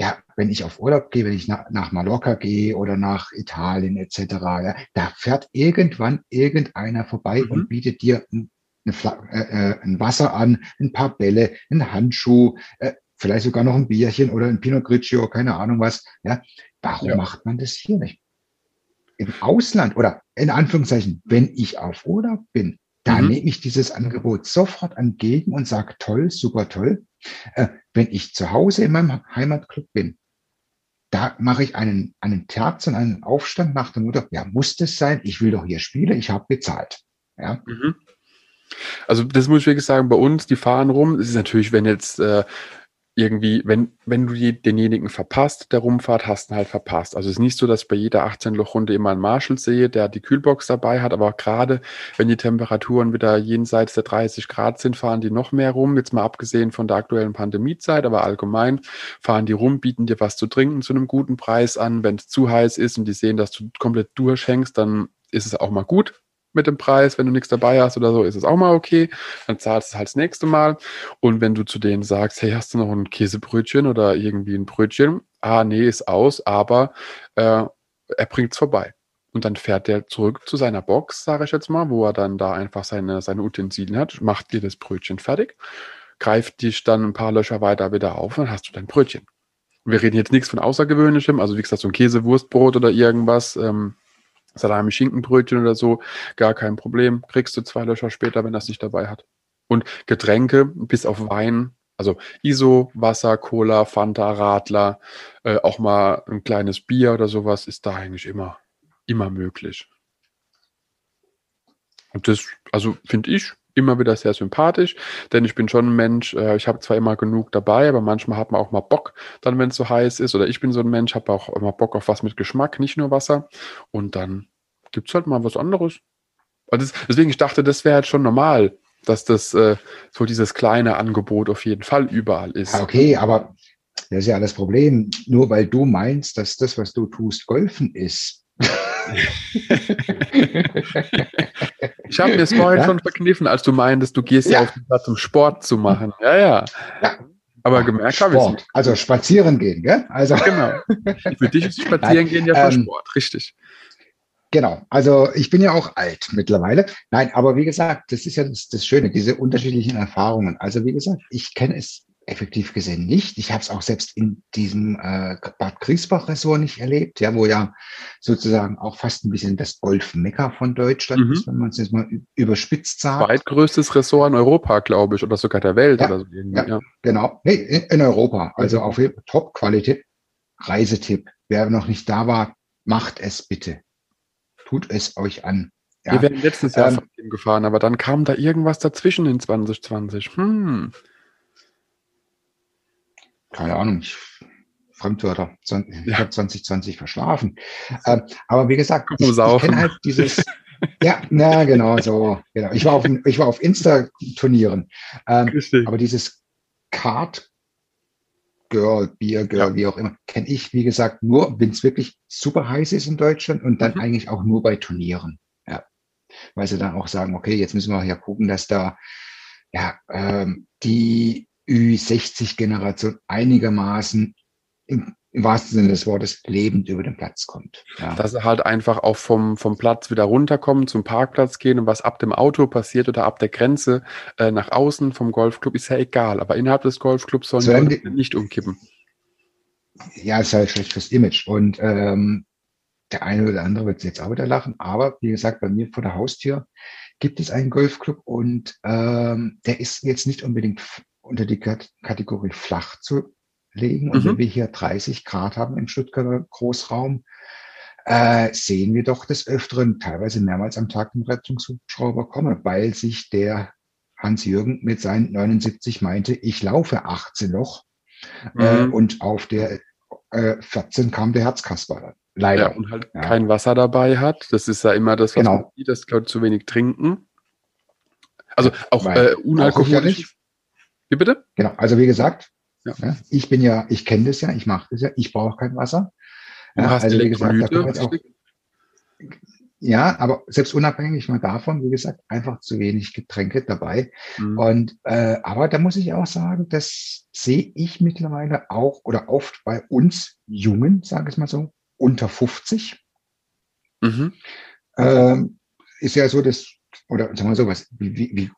ja, wenn ich auf Urlaub gehe, wenn ich nach, nach Mallorca gehe oder nach Italien etc., ja, da fährt irgendwann irgendeiner vorbei mhm. und bietet dir ein, eine, äh, äh, ein Wasser an, ein paar Bälle, ein Handschuh, äh, vielleicht sogar noch ein Bierchen oder ein Pinot Grigio, keine Ahnung was. Ja, warum ja. macht man das hier nicht? Im Ausland oder in Anführungszeichen, wenn ich auf Urlaub bin, da mhm. nehme ich dieses Angebot sofort entgegen und sage, toll, super toll. Äh, wenn ich zu Hause in meinem Heimatclub bin, da mache ich einen, einen Terz und einen Aufstand nach dem Motto, ja, muss das sein? Ich will doch hier spielen, ich habe bezahlt. Ja. Mhm. Also das muss ich wirklich sagen, bei uns, die fahren rum. Es ist natürlich, wenn jetzt äh, irgendwie, wenn, wenn du denjenigen verpasst, der rumfahrt, hast du ihn halt verpasst. Also es ist nicht so, dass ich bei jeder 18-Loch-Runde immer einen Marshall sehe, der die Kühlbox dabei hat, aber gerade, wenn die Temperaturen wieder jenseits der 30 Grad sind, fahren die noch mehr rum. Jetzt mal abgesehen von der aktuellen Pandemiezeit, aber allgemein fahren die rum, bieten dir was zu trinken zu einem guten Preis an. Wenn es zu heiß ist und die sehen, dass du komplett durchhängst, dann ist es auch mal gut mit dem Preis. Wenn du nichts dabei hast oder so, ist es auch mal okay. Dann zahlst du halt das nächste Mal. Und wenn du zu denen sagst, hey, hast du noch ein Käsebrötchen oder irgendwie ein Brötchen? Ah, nee, ist aus, aber äh, er bringt's vorbei. Und dann fährt der zurück zu seiner Box, sage ich jetzt mal, wo er dann da einfach seine, seine Utensilien hat, macht dir das Brötchen fertig, greift dich dann ein paar Löcher weiter wieder auf und dann hast du dein Brötchen. Wir reden jetzt nichts von Außergewöhnlichem, also wie gesagt, so ein Käsewurstbrot oder irgendwas, ähm, Salami, Schinkenbrötchen oder so, gar kein Problem. Kriegst du zwei Löcher später, wenn das nicht dabei hat. Und Getränke, bis auf Wein, also ISO, Wasser, Cola, Fanta, Radler, äh, auch mal ein kleines Bier oder sowas, ist da eigentlich immer, immer möglich. Und das, also finde ich, immer wieder sehr sympathisch, denn ich bin schon ein Mensch, äh, ich habe zwar immer genug dabei, aber manchmal hat man auch mal Bock, dann wenn es so heiß ist, oder ich bin so ein Mensch, habe auch immer Bock auf was mit Geschmack, nicht nur Wasser. Und dann gibt es halt mal was anderes. Also deswegen, ich dachte, das wäre halt schon normal, dass das äh, so dieses kleine Angebot auf jeden Fall überall ist. Okay, aber das ist ja das Problem. Nur weil du meinst, dass das, was du tust, Golfen ist, ich habe mir es vorhin ja? schon verkniffen, als du meintest, du gehst ja, ja auf den Platz, um Sport zu machen. Ja, ja. ja. Aber gemerkt habe ich es Also spazieren gehen, gell? Also genau. Für dich ist spazieren gehen ja von ähm, Sport, richtig. Genau, also ich bin ja auch alt mittlerweile. Nein, aber wie gesagt, das ist ja das, das Schöne, diese unterschiedlichen Erfahrungen. Also wie gesagt, ich kenne es effektiv gesehen nicht. Ich habe es auch selbst in diesem äh, Bad Griesbach-Ressort nicht erlebt, ja, wo ja sozusagen auch fast ein bisschen das Golf-Mecker von Deutschland mhm. ist, wenn man es jetzt mal überspitzt sagt. Zweitgrößtes Ressort in Europa, glaube ich, oder sogar der Welt. Ja, oder so ja, ja. genau. Nee, in Europa. Also auf Top-Qualität. Reisetipp. Wer noch nicht da war, macht es bitte. Tut es euch an. Ja. Wir wären letztes Jahr ähm, gefahren, aber dann kam da irgendwas dazwischen in 2020. Hm keine Ahnung, ich, Fremdwörter, ich ja. habe 2020 verschlafen. Ähm, aber wie gesagt, ich, ich kenne halt dieses, ja, na genau, so, genau. Ich war auf, ich war auf Insta-Turnieren. Ähm, aber dieses Card Girl, Beer Girl, ja. wie auch immer, kenne ich, wie gesagt, nur, wenn es wirklich super heiß ist in Deutschland und dann mhm. eigentlich auch nur bei Turnieren. Ja. Weil sie dann auch sagen, okay, jetzt müssen wir ja gucken, dass da ja, ähm, die Ü60-Generation einigermaßen im, im, wahrsten Sinne des Wortes lebend über den Platz kommt. Ja. Dass sie halt einfach auch vom, vom Platz wieder runterkommen, zum Parkplatz gehen und was ab dem Auto passiert oder ab der Grenze äh, nach außen vom Golfclub ist ja egal. Aber innerhalb des Golfclubs sollen so die nicht umkippen. Ja, ist halt schlecht fürs Image. Und ähm, der eine oder andere wird jetzt auch wieder lachen. Aber wie gesagt, bei mir vor der Haustür gibt es einen Golfclub und ähm, der ist jetzt nicht unbedingt unter die Kategorie flach zu legen. Und mhm. wenn wir hier 30 Grad haben im Stuttgarter Großraum, äh, sehen wir doch des Öfteren teilweise mehrmals am Tag den Rettungshubschrauber kommen, weil sich der Hans-Jürgen mit seinen 79 meinte, ich laufe 18 noch. Äh, mhm. Äh, und auf der äh, 14 kam der Herzkasper. Leider. Ja, und halt ja. kein Wasser dabei hat. Das ist ja immer das, was genau. man sieht, dass Leute zu wenig trinken. Also auch äh, unalkoholisch. Wie bitte? Genau, also wie gesagt, ja. Ja, ich bin ja, ich kenne das ja, ich mache das ja, ich brauche kein Wasser. Du ja, hast also wie gesagt, da auch, ja, aber selbst unabhängig mal davon, wie gesagt, einfach zu wenig Getränke dabei. Mhm. Und äh, aber da muss ich auch sagen, das sehe ich mittlerweile auch oder oft bei uns Jungen, sage ich mal so, unter 50. Mhm. Ähm, ist ja so, dass oder sagen wir so was, wie, wie, wie,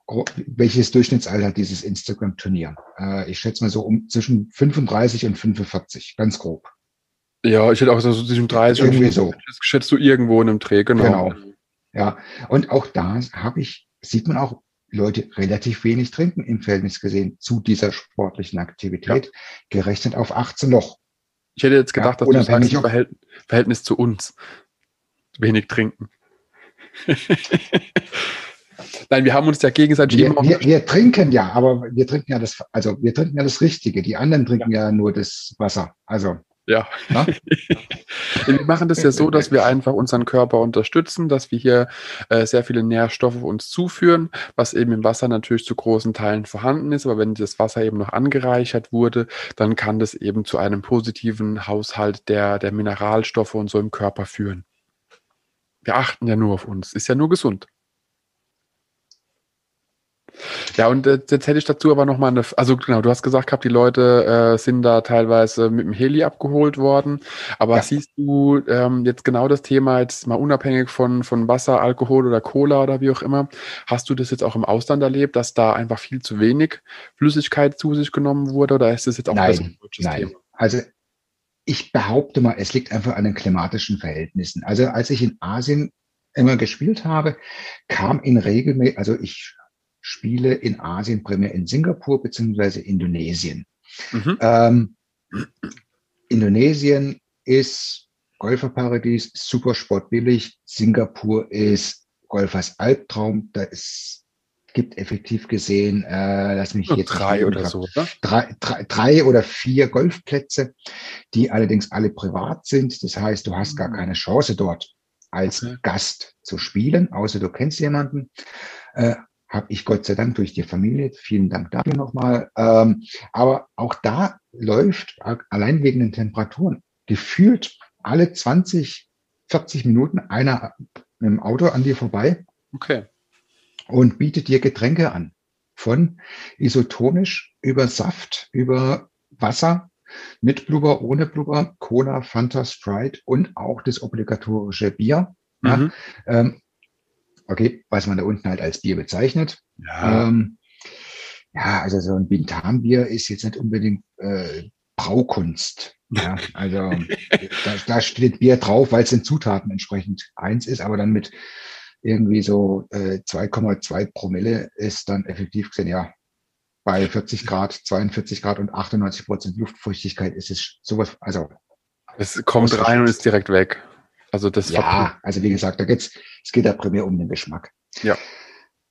welches Durchschnittsalter hat dieses Instagram-Turnier? Äh, ich schätze mal so um zwischen 35 und 45, ganz grob. Ja, ich hätte auch so zwischen 30 Irgendwie und 50, so. Das schätzt du irgendwo in einem Dreh, genau. genau. Ja, und auch da habe ich, sieht man auch Leute relativ wenig trinken im Verhältnis gesehen zu dieser sportlichen Aktivität, ja. gerechnet auf 18 noch. Ich hätte jetzt gedacht, ja, dass du sagst, Verhältnis, Verhältnis zu uns. Wenig trinken. Nein, wir haben uns ja gegenseitig wir, immer. Wir, wir, trinken ja, aber wir trinken ja das, also wir trinken ja das Richtige. Die anderen trinken ja, ja nur das Wasser. Also. Ja. wir machen das ja so, dass wir einfach unseren Körper unterstützen, dass wir hier äh, sehr viele Nährstoffe uns zuführen, was eben im Wasser natürlich zu großen Teilen vorhanden ist. Aber wenn das Wasser eben noch angereichert wurde, dann kann das eben zu einem positiven Haushalt der, der Mineralstoffe und so im Körper führen. Wir achten ja nur auf uns. Ist ja nur gesund. Ja, und äh, jetzt hätte ich dazu aber noch mal eine, also genau, du hast gesagt gehabt, die Leute äh, sind da teilweise mit dem Heli abgeholt worden. Aber ja. siehst du ähm, jetzt genau das Thema jetzt mal unabhängig von, von Wasser, Alkohol oder Cola oder wie auch immer, hast du das jetzt auch im Ausland erlebt, dass da einfach viel zu wenig Flüssigkeit zu sich genommen wurde oder ist das jetzt auch nein, ein deutsches nein. Thema? Also ich behaupte mal, es liegt einfach an den klimatischen Verhältnissen. Also als ich in Asien immer gespielt habe, kam in Regel, also ich Spiele in Asien, primär in Singapur beziehungsweise Indonesien. Mhm. Ähm, Indonesien ist Golferparadies, super sportbillig. Singapur ist Golfers Albtraum. Da ist, gibt effektiv gesehen, äh, lass mich jetzt drei oder so, oder? Drei, drei, drei oder vier Golfplätze, die allerdings alle privat sind. Das heißt, du hast gar mhm. keine Chance dort als okay. Gast zu spielen, außer du kennst jemanden. Äh, habe ich Gott sei Dank durch die Familie. Vielen Dank dafür nochmal. Ähm, aber auch da läuft allein wegen den Temperaturen gefühlt alle 20, 40 Minuten einer mit dem Auto an dir vorbei. Okay. Und bietet dir Getränke an. Von isotonisch über Saft, über Wasser, mit Blubber, ohne Blubber, Cola, Fanta, Sprite und auch das obligatorische Bier. Mhm. Ja, ähm, okay, was man da unten halt als Bier bezeichnet. Ja, ähm, ja also so ein Bintam-Bier ist jetzt nicht unbedingt äh, Braukunst. Ja, also da, da, steht Bier drauf, weil es den Zutaten entsprechend eins ist, aber dann mit irgendwie so äh, 2,2 Promille ist dann effektiv gesehen, ja, bei 40 Grad, 42 Grad und 98 Prozent Luftfeuchtigkeit ist es sowas, also. Es kommt rein und ist direkt weg. Also das Ja, also wie gesagt, da geht's, es geht ja primär um den Geschmack. Ja.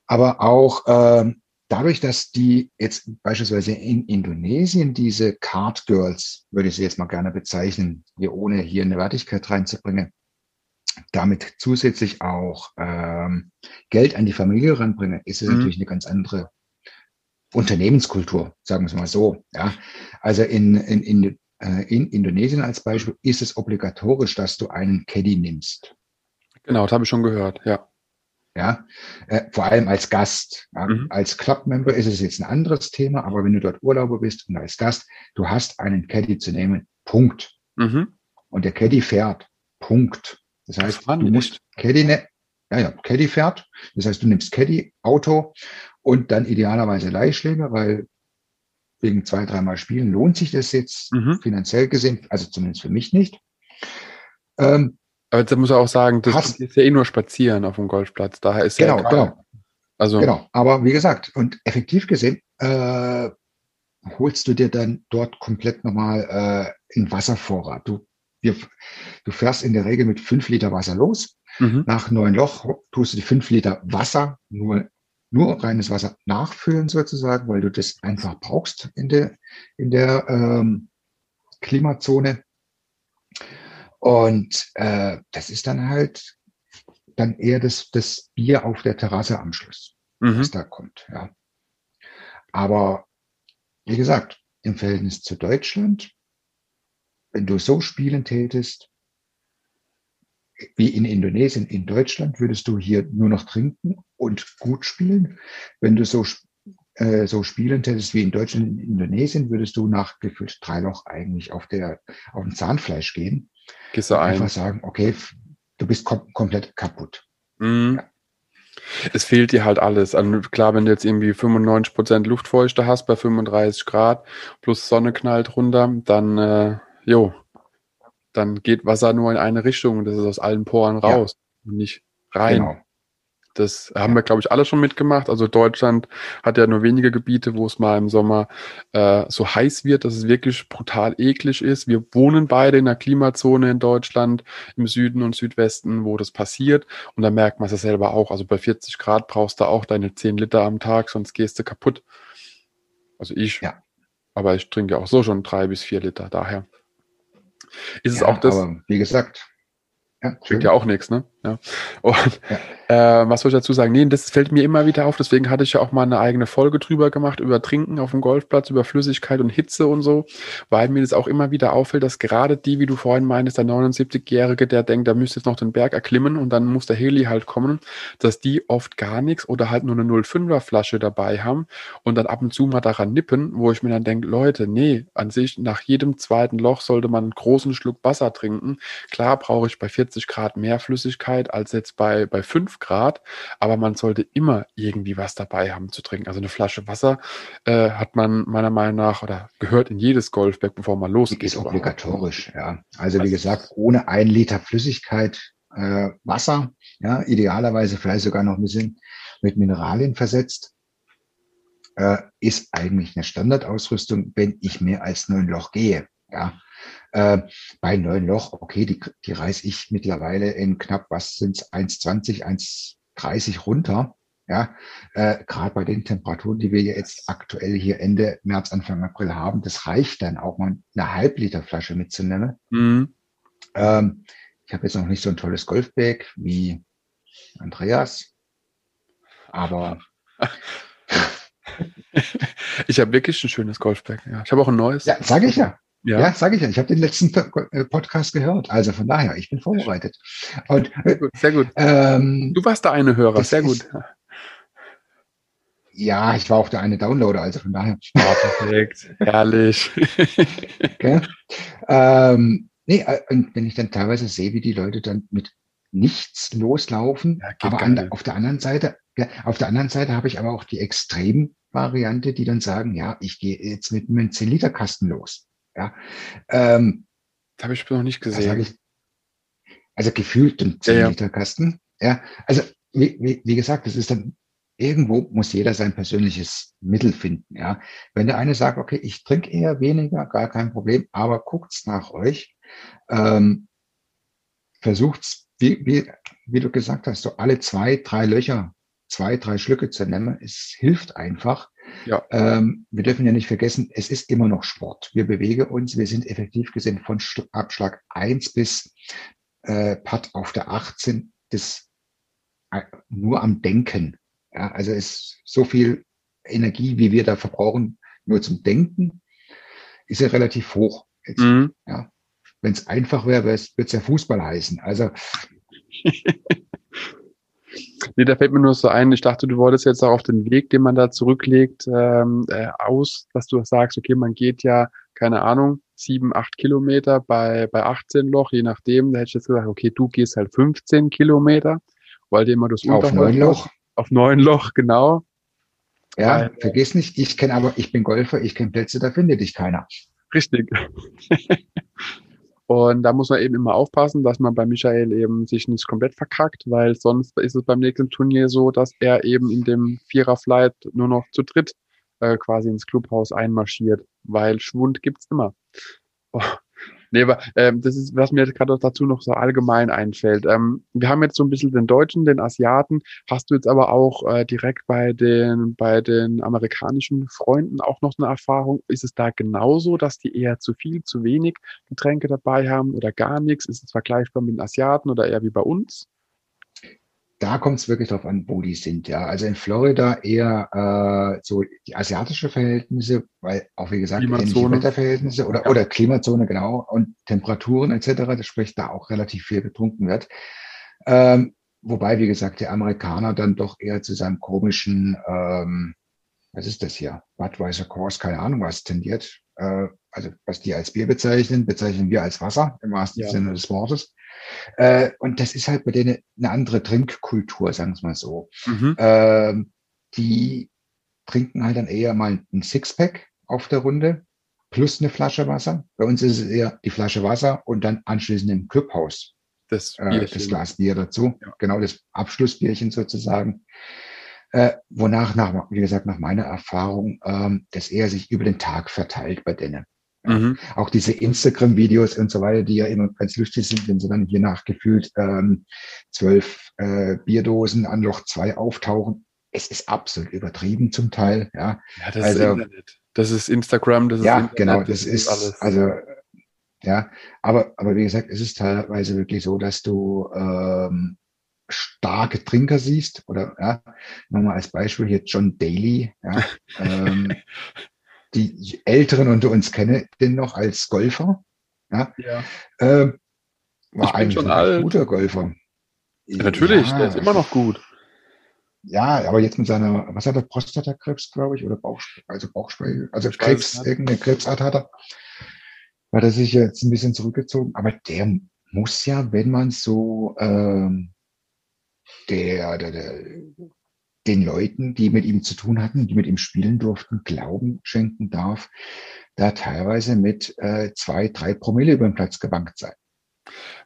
Aber auch ähm, dadurch, dass die jetzt beispielsweise in Indonesien diese Card Girls, würde ich sie jetzt mal gerne bezeichnen, hier ohne hier eine Wertigkeit reinzubringen, damit zusätzlich auch ähm, Geld an die Familie ranbringen, ist es mhm. natürlich eine ganz andere Unternehmenskultur, sagen wir es mal so. Ja, also in, in, in äh, in Indonesien als Beispiel ist es obligatorisch, dass du einen Caddy nimmst. Genau, das habe ich schon gehört, ja. Ja, äh, vor allem als Gast. Ja. Mhm. Als Clubmember ist es jetzt ein anderes Thema, aber wenn du dort Urlauber bist und als Gast, du hast einen Caddy zu nehmen, Punkt. Mhm. Und der Caddy fährt, Punkt. Das heißt, du musst Caddy, ne ja, ja, Caddy fährt. Das heißt, du nimmst Caddy, Auto und dann idealerweise Leihschläger, weil wegen zwei, dreimal Spielen lohnt sich das jetzt mhm. finanziell gesehen, also zumindest für mich nicht. Ähm, aber da muss er auch sagen, das hast, ist ja eh nur spazieren auf dem Golfplatz. Daher ist genau, ja genau. Also genau. Aber wie gesagt, und effektiv gesehen äh, holst du dir dann dort komplett nochmal äh, einen Wasservorrat. Du, wir, du fährst in der Regel mit fünf Liter Wasser los. Mhm. Nach neun Loch tust du die fünf Liter Wasser nur nur reines Wasser nachfüllen sozusagen, weil du das einfach brauchst in der, in der ähm, Klimazone. Und äh, das ist dann halt dann eher das, das Bier auf der Terrasse am Schluss, mhm. was da kommt. Ja. Aber wie gesagt, im Verhältnis zu Deutschland, wenn du so spielen tätest, wie in Indonesien, in Deutschland würdest du hier nur noch trinken und gut spielen. Wenn du so, äh, so spielen tätest wie in Deutschland, in Indonesien, würdest du nach gefühlt drei Loch eigentlich auf der, auf dem Zahnfleisch gehen. Gehst du ein. Einfach sagen, okay, du bist kom komplett kaputt. Mhm. Ja. Es fehlt dir halt alles. Also klar, wenn du jetzt irgendwie 95 Prozent Luftfeuchte hast bei 35 Grad plus Sonne knallt runter, dann, äh, jo, dann geht Wasser nur in eine Richtung und das ist aus allen Poren raus ja. und nicht rein. Genau. Das haben wir, glaube ich, alle schon mitgemacht. Also Deutschland hat ja nur wenige Gebiete, wo es mal im Sommer äh, so heiß wird, dass es wirklich brutal eklig ist. Wir wohnen beide in einer Klimazone in Deutschland, im Süden und Südwesten, wo das passiert. Und da merkt man es ja selber auch. Also bei 40 Grad brauchst du auch deine 10 Liter am Tag, sonst gehst du kaputt. Also ich. Ja. Aber ich trinke auch so schon drei bis vier Liter. Daher ist es auch das. Aber wie gesagt, ja, Bringt ja auch nichts, ne? Ja. Und ja. Äh, was soll ich dazu sagen? Nee, das fällt mir immer wieder auf, deswegen hatte ich ja auch mal eine eigene Folge drüber gemacht, über Trinken auf dem Golfplatz, über Flüssigkeit und Hitze und so, weil mir das auch immer wieder auffällt, dass gerade die, wie du vorhin meinst, der 79-Jährige, der denkt, da müsste jetzt noch den Berg erklimmen und dann muss der Heli halt kommen, dass die oft gar nichts oder halt nur eine 05er Flasche dabei haben und dann ab und zu mal daran nippen, wo ich mir dann denke, Leute, nee, an sich nach jedem zweiten Loch sollte man einen großen Schluck Wasser trinken. Klar brauche ich bei 40 Grad mehr Flüssigkeit als jetzt bei, bei 5 Grad, aber man sollte immer irgendwie was dabei haben zu trinken. Also eine Flasche Wasser äh, hat man meiner Meinung nach oder gehört in jedes Golfbag, bevor man losgeht. Ist obligatorisch, ja. Also wie gesagt, ohne ein Liter Flüssigkeit äh, Wasser, ja, idealerweise vielleicht sogar noch ein bisschen mit Mineralien versetzt, äh, ist eigentlich eine Standardausrüstung, wenn ich mehr als neun Loch gehe. Ja, äh, bei neun Loch, okay, die, die reiße ich mittlerweile in knapp, was sind es, 1,20, 1,30 runter. Ja, äh, gerade bei den Temperaturen, die wir jetzt aktuell hier Ende März, Anfang April haben, das reicht dann auch mal eine Halbliterflasche mitzunehmen. Mhm. Ähm, ich habe jetzt noch nicht so ein tolles Golfbag wie Andreas, aber ich habe wirklich ein schönes Golfbag. Ja. Ich habe auch ein neues. Ja, sage ich ja. Ja, ja sage ich ja. Ich habe den letzten äh, Podcast gehört. Also von daher, ich bin vorbereitet. Und, sehr gut. Sehr gut. Ähm, du warst der eine Hörer. Sehr gut. Ist, ja, ich war auch der eine Downloader. Also von daher. Oh, perfekt. Herrlich. okay. Ähm, nee, äh, und wenn ich dann teilweise sehe, wie die Leute dann mit nichts loslaufen, ja, aber an, auf der anderen Seite, ja, auf der anderen Seite habe ich aber auch die Extrem-Variante, die dann sagen, ja, ich gehe jetzt mit einem 10-Liter-Kasten los. Ja, ähm, das habe ich noch nicht gesehen. Ich, also gefühlt ein 10 Liter Kasten. Ja, also wie, wie, wie gesagt, das ist dann irgendwo muss jeder sein persönliches Mittel finden. Ja, wenn der eine sagt, okay, ich trinke eher weniger, gar kein Problem, aber guckt's nach euch, ähm, versucht's, wie, wie, wie du gesagt hast, so alle zwei, drei Löcher, zwei, drei Schlücke zu nehmen. Es hilft einfach. Ja. Ähm, wir dürfen ja nicht vergessen, es ist immer noch Sport. Wir bewegen uns, wir sind effektiv gesehen von Abschlag 1 bis äh, Putt auf der 18 das, äh, nur am Denken. Ja, also ist so viel Energie, wie wir da verbrauchen, nur zum Denken, ist ja relativ hoch. Jetzt, mhm. ja. Wenn es einfach wäre, würde es ja Fußball heißen. Also Nee, da fällt mir nur so ein, ich dachte, du wolltest jetzt auch auf den Weg, den man da zurücklegt, ähm, äh, aus, dass du sagst, okay, man geht ja, keine Ahnung, sieben, acht Kilometer bei, bei 18 Loch, je nachdem, da hätte ich jetzt gesagt, okay, du gehst halt 15 Kilometer, weil dir immer das Auf neun Loch. Auf neun Loch, genau. Ja, weil, vergiss nicht, ich kenne aber, ich bin Golfer, ich kenne Plätze, da findet dich keiner. Richtig. Und da muss man eben immer aufpassen, dass man bei Michael eben sich nicht komplett verkackt, weil sonst ist es beim nächsten Turnier so, dass er eben in dem Vierer-Flight nur noch zu dritt äh, quasi ins Clubhaus einmarschiert, weil Schwund gibt's immer. Oh, Nee, aber ähm, das ist, was mir gerade dazu noch so allgemein einfällt. Ähm, wir haben jetzt so ein bisschen den Deutschen, den Asiaten. Hast du jetzt aber auch äh, direkt bei den, bei den amerikanischen Freunden auch noch eine Erfahrung? Ist es da genauso, dass die eher zu viel, zu wenig Getränke dabei haben oder gar nichts? Ist es vergleichbar mit den Asiaten oder eher wie bei uns? Da kommt es wirklich darauf an, wo die sind. Ja, also in Florida eher äh, so die asiatische Verhältnisse, weil auch wie gesagt ähnliche Wetterverhältnisse oder ja. oder Klimazone genau und Temperaturen etc. Das spricht da auch relativ viel getrunken wird. Ähm, wobei wie gesagt der Amerikaner dann doch eher zu seinem komischen ähm, was ist das hier? Budweiser Course, keine Ahnung was tendiert. Äh, also was die als Bier bezeichnen, bezeichnen wir als Wasser im wahrsten ja. Sinne des Wortes. Äh, und das ist halt bei denen eine andere Trinkkultur, sagen wir mal so. Mhm. Äh, die trinken halt dann eher mal ein Sixpack auf der Runde plus eine Flasche Wasser. Bei uns ist es eher die Flasche Wasser und dann anschließend im Clubhaus das, äh, das Glas Bier dazu. Ja. Genau, das Abschlussbierchen sozusagen. Äh, wonach, nach, wie gesagt, nach meiner Erfahrung, ähm, das eher sich über den Tag verteilt bei denen. Mhm. Auch diese Instagram-Videos und so weiter, die ja immer ganz lustig sind, wenn sie dann hier nachgefühlt ähm, zwölf äh, Bierdosen an Loch zwei auftauchen. Es ist absolut übertrieben zum Teil. Ja, ja das also, ist Internet. Das ist Instagram, das ist ja, Internet, genau, das, das ist, alles. Also ja, aber, aber wie gesagt, es ist teilweise wirklich so, dass du ähm, starke Trinker siehst. Oder ja, nochmal als Beispiel hier John Daly. Ja, ähm, die Älteren unter uns kennen den noch als Golfer. Ja, ja. Ähm, war eigentlich ein guter Golfer. Ja, natürlich, ja, der ist immer noch gut. Ja, aber jetzt mit seiner, was hat er, Prostatakrebs, glaube ich, oder Bauch, also Bauchspeichel, also ich Krebs, irgendeine Krebsart hat er hat er sich jetzt ein bisschen zurückgezogen. Aber der muss ja, wenn man so ähm, der, der, der, den Leuten, die mit ihm zu tun hatten, die mit ihm spielen durften, Glauben schenken darf, da teilweise mit äh, zwei, drei Promille über den Platz gebankt sein.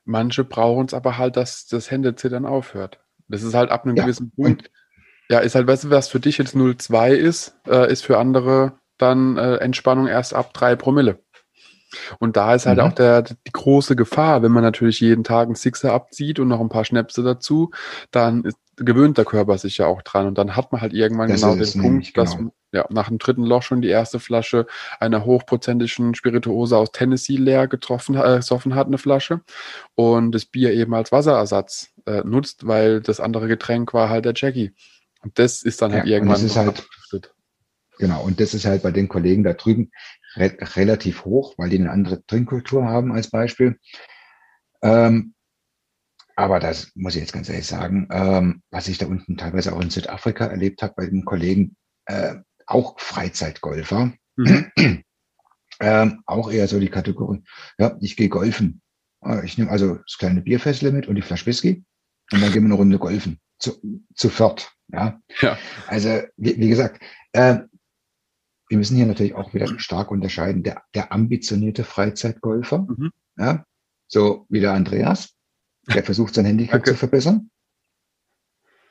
Manche brauchen es aber halt, dass das Händezittern aufhört. Das ist halt ab einem ja, gewissen Punkt. Ja, ist halt, weißt du, was für dich jetzt 0,2 ist, äh, ist für andere dann äh, Entspannung erst ab drei Promille. Und da ist halt mhm. auch der, die große Gefahr, wenn man natürlich jeden Tag einen Sixer abzieht und noch ein paar Schnäpse dazu, dann ist, gewöhnt der Körper sich ja auch dran. Und dann hat man halt irgendwann das genau den Punkt, genau. dass ja, nach dem dritten Loch schon die erste Flasche einer hochprozentigen Spirituose aus Tennessee leer getroffen, äh, gesoffen hat, eine Flasche. Und das Bier eben als Wasserersatz äh, nutzt, weil das andere Getränk war halt der Jackie. Und das ist dann halt ja, irgendwann. Das ist halt, Genau, und das ist halt bei den Kollegen da drüben re relativ hoch, weil die eine andere Trinkkultur haben als Beispiel. Ähm, aber das muss ich jetzt ganz ehrlich sagen, ähm, was ich da unten teilweise auch in Südafrika erlebt habe bei den Kollegen, äh, auch Freizeitgolfer, mhm. ähm, auch eher so die Kategorie, ja, ich gehe golfen. Äh, ich nehme also das kleine Bierfässle mit und die Flasche Whisky und dann gehen wir eine Runde golfen. Zu, zu viert. Ja. ja. Also, wie, wie gesagt, äh, wir müssen hier natürlich auch wieder stark unterscheiden. Der, der ambitionierte Freizeitgolfer, mhm. ja, so wie der Andreas, der versucht sein Handicap Danke. zu verbessern.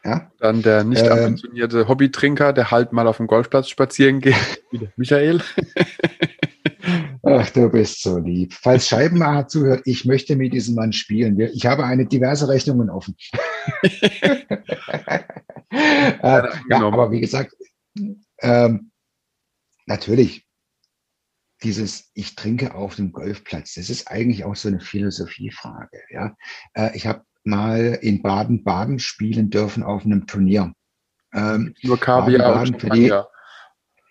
Ja. Dann der nicht ähm, ambitionierte Hobbytrinker, der halt mal auf dem Golfplatz spazieren geht, wie der Michael. Ach, du bist so lieb. Falls Scheibenmacher zuhört, ich möchte mit diesem Mann spielen. Ich habe eine diverse Rechnungen offen. äh, ja, aber wie gesagt, ähm, natürlich, dieses Ich trinke auf dem Golfplatz, das ist eigentlich auch so eine Philosophiefrage. Ja? Äh, ich habe mal in Baden-Baden spielen dürfen auf einem Turnier. Ähm, Nur Kaviar Baden, Baden die,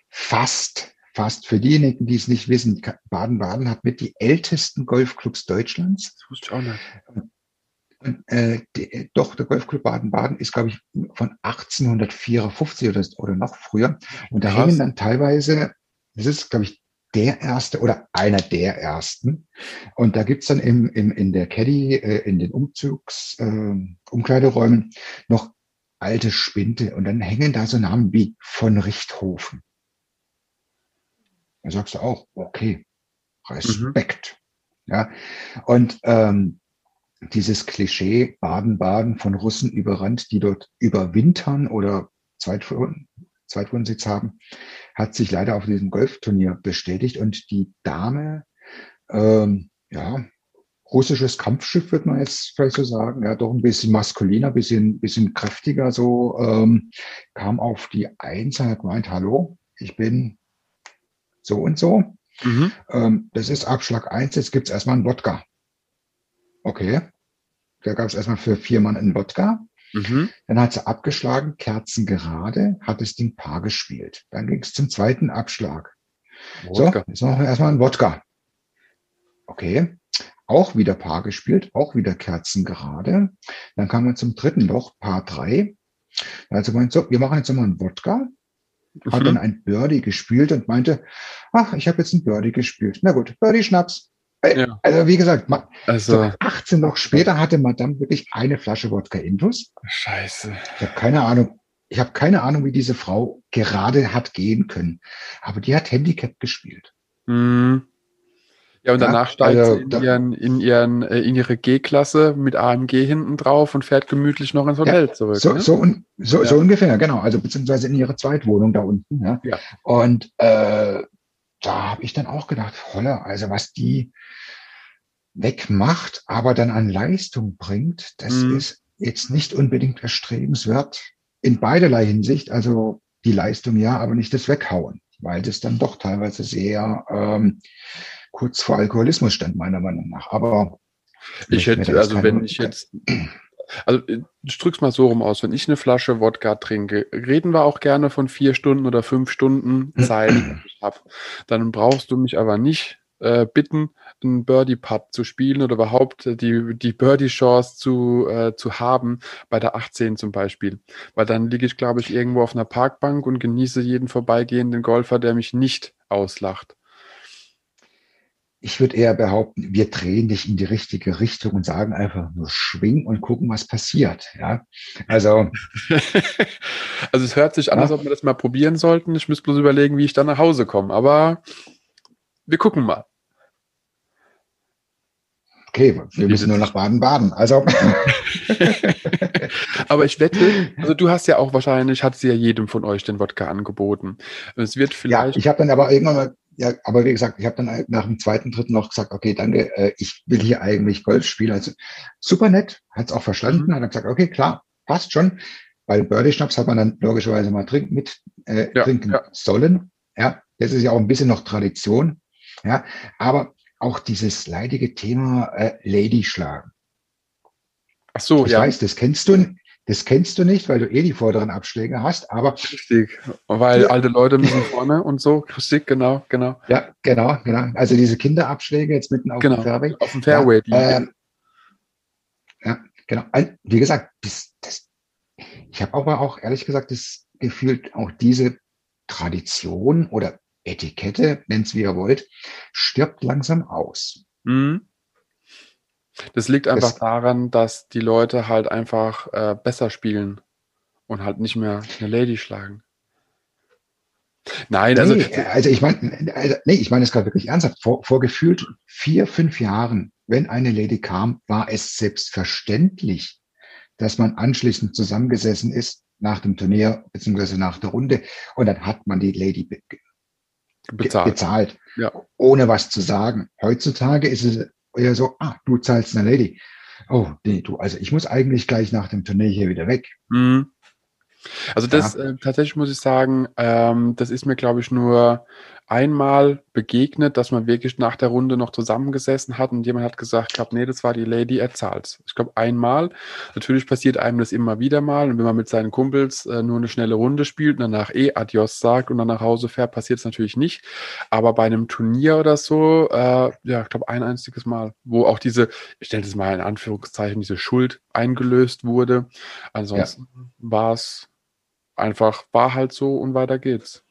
Fast, fast. Für diejenigen, die es nicht wissen, Baden-Baden hat mit die ältesten Golfclubs Deutschlands. Das wusste ich auch nicht. Und, äh, die, doch, der Golfclub Baden-Baden ist, glaube ich, von 1854 oder, oder noch früher. Und da Krass. hängen dann teilweise, das ist, glaube ich, der erste oder einer der ersten. Und da gibt's dann im, im, in der Caddy, äh, in den Umzugs, äh, Umkleideräumen noch alte Spinte. Und dann hängen da so Namen wie von Richthofen. Da sagst du auch, okay, Respekt. Mhm. Ja. Und ähm, dieses Klischee Baden-Baden von Russen überrannt, die dort überwintern oder Zweitwohn Zweitwohnsitz haben, hat sich leider auf diesem Golfturnier bestätigt und die Dame, ähm, ja, russisches Kampfschiff, wird man jetzt vielleicht so sagen, ja, doch ein bisschen maskuliner, bisschen, bisschen kräftiger, so, ähm, kam auf die Eins und hat gemeint, hallo, ich bin so und so. Mhm. Ähm, das ist Abschlag eins. jetzt gibt's erstmal einen Wodka. Okay. Da gab es erstmal für vier Mann einen Wodka. Mhm. Dann hat sie abgeschlagen, Kerzen gerade, hat das Ding Paar gespielt. Dann ging es zum zweiten Abschlag. Wodka. So, jetzt machen wir erstmal einen Wodka. Okay. Auch wieder Paar gespielt, auch wieder Kerzen gerade. Dann kam man zum dritten Loch, Paar drei. Also meint so, wir machen jetzt nochmal einen Wodka. Hat mhm. dann ein Birdie gespielt und meinte, ach, ich habe jetzt einen Birdie gespielt. Na gut, Birdie Schnaps. Ja. Also wie gesagt, also, 18 noch später hatte Madame wirklich eine Flasche Wodka Intus. Scheiße. Ich habe keine Ahnung. Ich habe keine Ahnung, wie diese Frau gerade hat gehen können. Aber die hat Handicap gespielt. Mhm. Ja, und danach ja, steigt also, sie in, ihren, in, ihren, äh, in ihre G-Klasse mit AMG hinten drauf und fährt gemütlich noch ins Hotel ja, zurück. So, ne? so, so, ja. so, ungefähr, genau. Also beziehungsweise in ihre Zweitwohnung da unten. Ja. ja. Und äh, da habe ich dann auch gedacht, holla, also was die wegmacht, aber dann an Leistung bringt, das mhm. ist jetzt nicht unbedingt erstrebenswert in beiderlei Hinsicht. Also die Leistung ja, aber nicht das Weghauen, weil das dann doch teilweise sehr ähm, kurz vor Alkoholismus stand, meiner Meinung nach. Aber ich hätte, also wenn ich jetzt, also ich drück's mal so rum aus, wenn ich eine Flasche Wodka trinke, reden wir auch gerne von vier Stunden oder fünf Stunden Zeit, die ich habe. Dann brauchst du mich aber nicht äh, bitten, einen Birdie-Putt zu spielen oder überhaupt die, die Birdie-Chance zu, äh, zu haben, bei der 18 zum Beispiel. Weil dann liege ich, glaube ich, irgendwo auf einer Parkbank und genieße jeden vorbeigehenden Golfer, der mich nicht auslacht. Ich würde eher behaupten, wir drehen dich in die richtige Richtung und sagen einfach nur schwing und gucken, was passiert. Ja, also. also es hört sich an, ja. als ob wir das mal probieren sollten. Ich müsste bloß überlegen, wie ich dann nach Hause komme. Aber wir gucken mal. Okay, wir müssen nur nach Baden-Baden. Also. aber ich wette, also du hast ja auch wahrscheinlich, hat sie ja jedem von euch den Wodka angeboten. Es wird vielleicht. Ja, ich habe dann aber irgendwann mal, ja, aber wie gesagt, ich habe dann nach dem zweiten, dritten noch gesagt, okay, danke, äh, ich will hier eigentlich Golf spielen. Also super nett, hat es auch verstanden, mhm. hat gesagt, okay, klar, passt schon. Weil Birdie Schnaps hat man dann logischerweise mal trinken, mit äh, ja, trinken ja. sollen. Ja, das ist ja auch ein bisschen noch Tradition. Ja, aber auch dieses leidige Thema äh, Lady schlagen. Ach so, ich ja. weiß, das kennst du, das kennst du nicht, weil du eh die vorderen Abschläge hast, aber. Richtig, weil alte Leute müssen vorne und so. Richtig, genau, genau. Ja, genau, genau. Also diese Kinderabschläge jetzt mitten auf genau, dem Fairway. Auf dem Fairway. Ja, äh, ja genau. Wie gesagt, das, das, ich habe aber auch ehrlich gesagt das Gefühl, auch diese Tradition oder Etikette, nennt's wie ihr wollt, stirbt langsam aus. Mhm. Das liegt einfach das, daran, dass die Leute halt einfach äh, besser spielen und halt nicht mehr eine Lady schlagen. Nein, also. Nee, also ich meine, also, nee, ich meine es gerade wirklich ernsthaft. Vor, vor gefühlt vier, fünf Jahren, wenn eine Lady kam, war es selbstverständlich, dass man anschließend zusammengesessen ist nach dem Turnier beziehungsweise nach der Runde und dann hat man die Lady bezahlt, bezahlt ja. ohne was zu sagen. Heutzutage ist es eher so, ah, du zahlst eine Lady. Oh, nee, du, also ich muss eigentlich gleich nach dem Turnier hier wieder weg. Mhm. Also das ja. äh, tatsächlich muss ich sagen, ähm, das ist mir, glaube ich, nur einmal begegnet, dass man wirklich nach der Runde noch zusammengesessen hat und jemand hat gesagt, ich glaube, nee, das war die Lady, er zahlt. Ich glaube, einmal. Natürlich passiert einem das immer wieder mal. Und wenn man mit seinen Kumpels äh, nur eine schnelle Runde spielt und danach eh Adios sagt und dann nach Hause fährt, passiert es natürlich nicht. Aber bei einem Turnier oder so, äh, ja, ich glaube, ein einziges Mal, wo auch diese, ich stelle das mal in Anführungszeichen, diese Schuld eingelöst wurde. Ansonsten ja. war es einfach, war halt so und weiter geht's.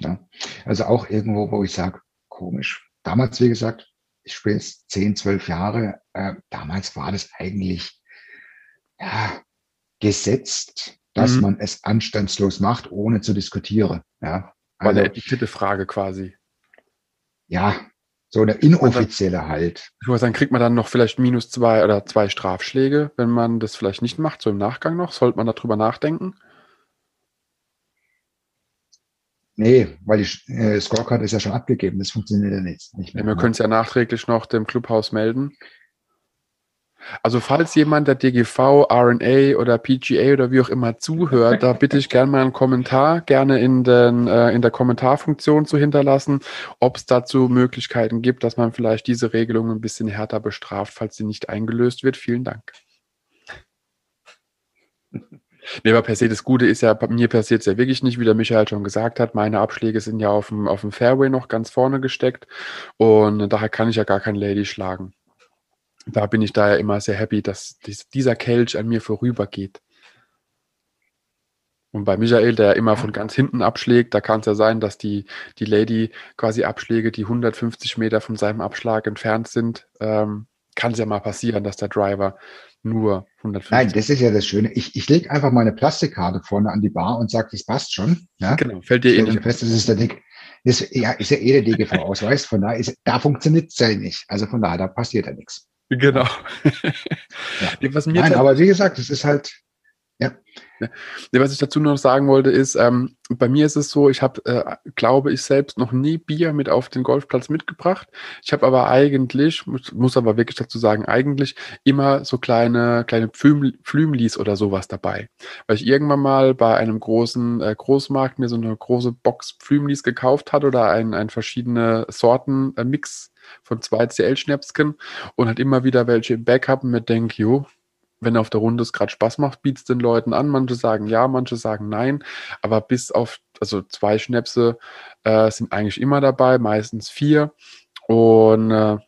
Ja. Also auch irgendwo, wo ich sage, komisch. Damals, wie gesagt, ich spiele jetzt 10, 12 Jahre. Äh, damals war das eigentlich ja, gesetzt, dass mhm. man es anstandslos macht, ohne zu diskutieren. Ja. Also, War eine etikette Frage quasi. Ja, so eine inoffizielle dann, halt. Ich muss sagen, kriegt man dann noch vielleicht minus zwei oder zwei Strafschläge, wenn man das vielleicht nicht macht, so im Nachgang noch? Sollte man darüber nachdenken? Nee, weil die äh, Scorecard ist ja schon abgegeben. Das funktioniert ja nicht, nicht mehr. Ja, wir können es ja nachträglich noch dem Clubhaus melden. Also falls jemand der DGV, RNA oder PGA oder wie auch immer zuhört, da bitte ich gerne mal einen Kommentar, gerne in, den, äh, in der Kommentarfunktion zu hinterlassen, ob es dazu Möglichkeiten gibt, dass man vielleicht diese Regelung ein bisschen härter bestraft, falls sie nicht eingelöst wird. Vielen Dank. Nee, aber per se das Gute ist ja, mir passiert es ja wirklich nicht, wie der Michael schon gesagt hat. Meine Abschläge sind ja auf dem, auf dem Fairway noch ganz vorne gesteckt und daher kann ich ja gar kein Lady schlagen. Da bin ich daher immer sehr happy, dass dieser Kelch an mir vorübergeht. Und bei Michael, der immer von ganz hinten abschlägt, da kann es ja sein, dass die, die Lady quasi Abschläge, die 150 Meter von seinem Abschlag entfernt sind, ähm, kann es ja mal passieren, dass der Driver nur 150. Nein, das ist ja das Schöne. Ich, ich lege einfach meine Plastikkarte vorne an die Bar und sage, das passt schon. Ja? Genau, fällt dir eh nicht fest, das ist der Dick. ist, ja, ist ja eh der DGV-Ausweis, von daher ist, da funktioniert es ja nicht. Also von daher, da passiert ja nichts. Genau. Ja. Was mir Nein, aber wie gesagt, es ist halt, ja. Was ich dazu noch sagen wollte, ist, ähm, bei mir ist es so, ich habe, äh, glaube ich, selbst noch nie Bier mit auf den Golfplatz mitgebracht. Ich habe aber eigentlich, muss, muss, aber wirklich dazu sagen, eigentlich immer so kleine, kleine Pflüm, Pflümlis oder sowas dabei. Weil ich irgendwann mal bei einem großen äh, Großmarkt mir so eine große Box Pflümlis gekauft hat oder ein, ein verschiedene Sorten äh, Mix von zwei CL-Schnäpsken und halt immer wieder welche im Backup und mir denke, jo, wenn auf der Runde es gerade Spaß macht, bietet es den Leuten an. Manche sagen ja, manche sagen nein. Aber bis auf, also zwei Schnäpse äh, sind eigentlich immer dabei, meistens vier. Und äh,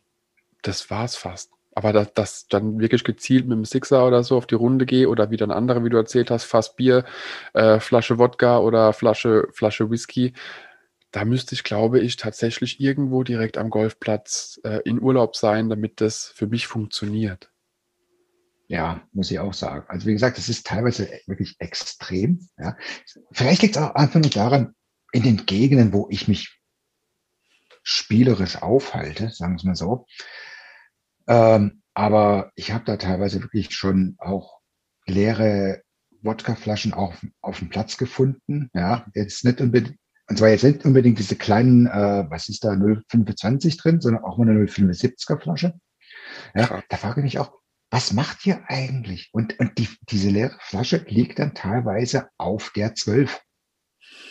das war's fast. Aber dass, dass dann wirklich gezielt mit dem Sixer oder so auf die Runde gehe oder wie dann andere, wie du erzählt hast, Fass Bier, äh, Flasche Wodka oder Flasche, Flasche Whisky, da müsste ich, glaube ich, tatsächlich irgendwo direkt am Golfplatz äh, in Urlaub sein, damit das für mich funktioniert. Ja, muss ich auch sagen. Also wie gesagt, es ist teilweise wirklich extrem. Ja. Vielleicht liegt es auch einfach nur daran, in den Gegenden, wo ich mich spielerisch aufhalte, sagen wir es mal so. Ähm, aber ich habe da teilweise wirklich schon auch leere Wodkaflaschen auf, auf dem Platz gefunden. Ja, jetzt nicht unbedingt, und zwar jetzt nicht unbedingt diese kleinen, äh, was ist da, 0,25 drin, sondern auch mal eine 0,75er Flasche. Ja, da frage ich mich auch, was macht ihr eigentlich? Und, und die, diese leere Flasche liegt dann teilweise auf der 12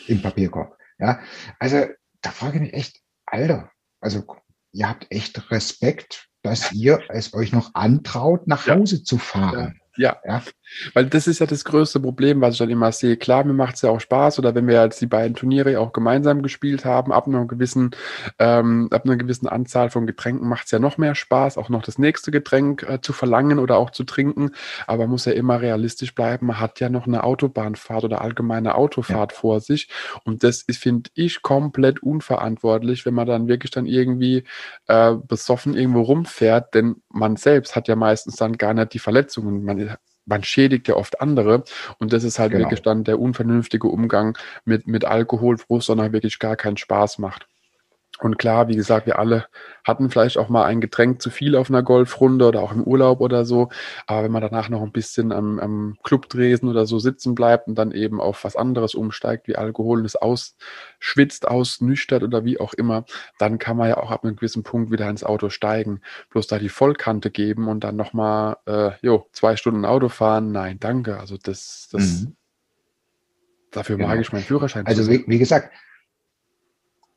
im Papierkorb. Ja, also da frage ich mich echt, Alter, also ihr habt echt Respekt, dass ihr es euch noch antraut, nach Hause ja. zu fahren. Ja. ja, weil das ist ja das größte Problem, was ich dann immer sehe. Klar, mir macht es ja auch Spaß oder wenn wir jetzt die beiden Turniere auch gemeinsam gespielt haben, ab einer gewissen, ähm, ab einer gewissen Anzahl von Getränken macht es ja noch mehr Spaß, auch noch das nächste Getränk äh, zu verlangen oder auch zu trinken. Aber man muss ja immer realistisch bleiben. Man hat ja noch eine Autobahnfahrt oder allgemeine Autofahrt ja. vor sich. Und das ist, finde ich, komplett unverantwortlich, wenn man dann wirklich dann irgendwie äh, besoffen irgendwo rumfährt, denn man selbst hat ja meistens dann gar nicht die Verletzungen. Man man schädigt ja oft andere. Und das ist halt genau. wirklich dann der unvernünftige Umgang mit, mit Alkohol, wo es dann halt wirklich gar keinen Spaß macht. Und klar, wie gesagt, wir alle hatten vielleicht auch mal ein Getränk zu viel auf einer Golfrunde oder auch im Urlaub oder so. Aber wenn man danach noch ein bisschen am, am Clubdresen oder so sitzen bleibt und dann eben auf was anderes umsteigt, wie Alkohol und es ausschwitzt, ausnüchtert oder wie auch immer, dann kann man ja auch ab einem gewissen Punkt wieder ins Auto steigen. Bloß da die Vollkante geben und dann nochmal, äh, jo, zwei Stunden Auto fahren, nein, danke. Also das, das, mhm. dafür genau. mag ich meinen Führerschein. Also wie, wie gesagt,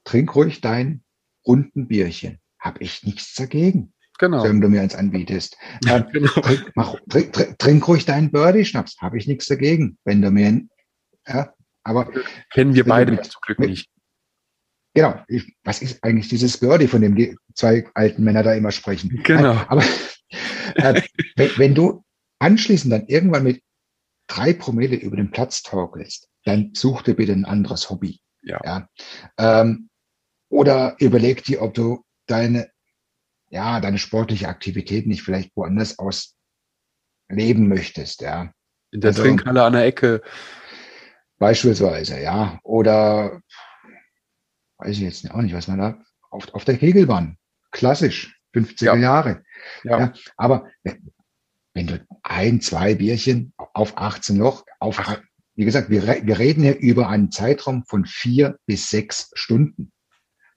trink ruhig dein runden Bierchen. Hab ich nichts dagegen. Genau. Wenn du mir eins anbietest. Dann genau. trink, mach, trink, trink, trink, ruhig deinen Birdie-Schnaps. Habe ich nichts dagegen. Wenn du mir, ja, aber. Kennen wir beide mit, zum Glück nicht. Genau. Ich, was ist eigentlich dieses Birdie, von dem die zwei alten Männer da immer sprechen? Genau. Aber äh, wenn, wenn du anschließend dann irgendwann mit drei Promille über den Platz torkelst, dann such dir bitte ein anderes Hobby. Ja. ja. Ähm, oder überleg dir, ob du deine, ja, deine sportliche Aktivität nicht vielleicht woanders aus leben möchtest, ja. In der also, Trinkhalle an der Ecke. Beispielsweise, ja. Oder weiß ich jetzt auch nicht, was man da auf, auf der Kegelbahn. Klassisch, 50er ja. Jahre. Ja. ja. Aber wenn du ein, zwei Bierchen auf 18 Loch, auf, wie gesagt, wir, wir reden hier über einen Zeitraum von vier bis sechs Stunden.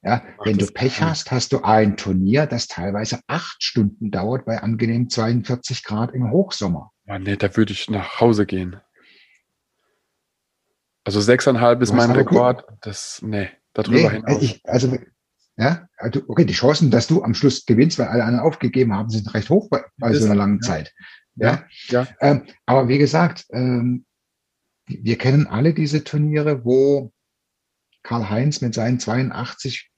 Ja, wenn du Pech hast, hast du ein Turnier, das teilweise acht Stunden dauert bei angenehm 42 Grad im Hochsommer. Ja, nee, da würde ich nach Hause gehen. Also sechseinhalb ist mein Rekord. Gut. Das, nee, darüber nee, hinaus. Ich, also, ja, also, okay, die Chancen, dass du am Schluss gewinnst, weil alle anderen aufgegeben haben, sind recht hoch bei, bei so einer langen ja. Zeit. Ja, ja. Ähm, aber wie gesagt, ähm, wir kennen alle diese Turniere, wo Karl-Heinz mit seinen 82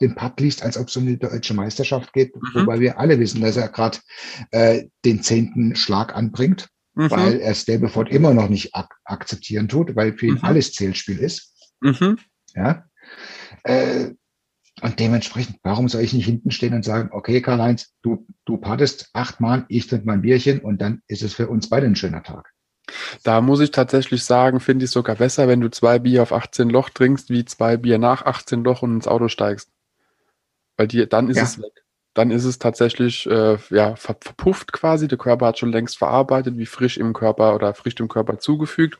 den Putt liest, als ob es um die deutsche Meisterschaft geht, mhm. wobei wir alle wissen, dass er gerade äh, den zehnten Schlag anbringt, mhm. weil er Stableford immer noch nicht ak akzeptieren tut, weil für ihn mhm. alles Zählspiel ist. Mhm. Ja. Äh, und dementsprechend, warum soll ich nicht hinten stehen und sagen, okay, Karl-Heinz, du, du paddest achtmal, ich trinke mein Bierchen und dann ist es für uns beide ein schöner Tag. Da muss ich tatsächlich sagen, finde ich sogar besser, wenn du zwei Bier auf 18 Loch trinkst, wie zwei Bier nach 18 Loch und ins Auto steigst. Weil die, dann ist ja. es weg dann ist es tatsächlich äh, ja, verpufft quasi. Der Körper hat schon längst verarbeitet, wie frisch im Körper oder frisch dem Körper zugefügt.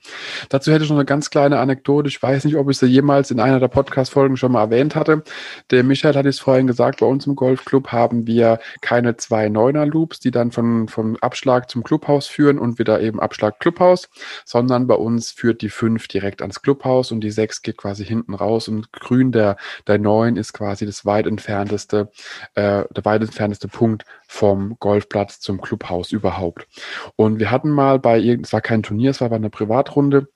Dazu hätte ich noch eine ganz kleine Anekdote. Ich weiß nicht, ob ich sie jemals in einer der Podcast-Folgen schon mal erwähnt hatte. Der Michael hat es vorhin gesagt, bei uns im Golfclub haben wir keine zwei Neuner-Loops, die dann von, vom Abschlag zum Clubhaus führen und wieder eben Abschlag Clubhaus, sondern bei uns führt die fünf direkt ans Clubhaus und die sechs geht quasi hinten raus und grün der, der neun ist quasi das weit entfernteste, äh, der weit entfernteste Punkt vom Golfplatz zum Clubhaus überhaupt. Und wir hatten mal bei, es war kein Turnier, es war bei einer Privatrunde,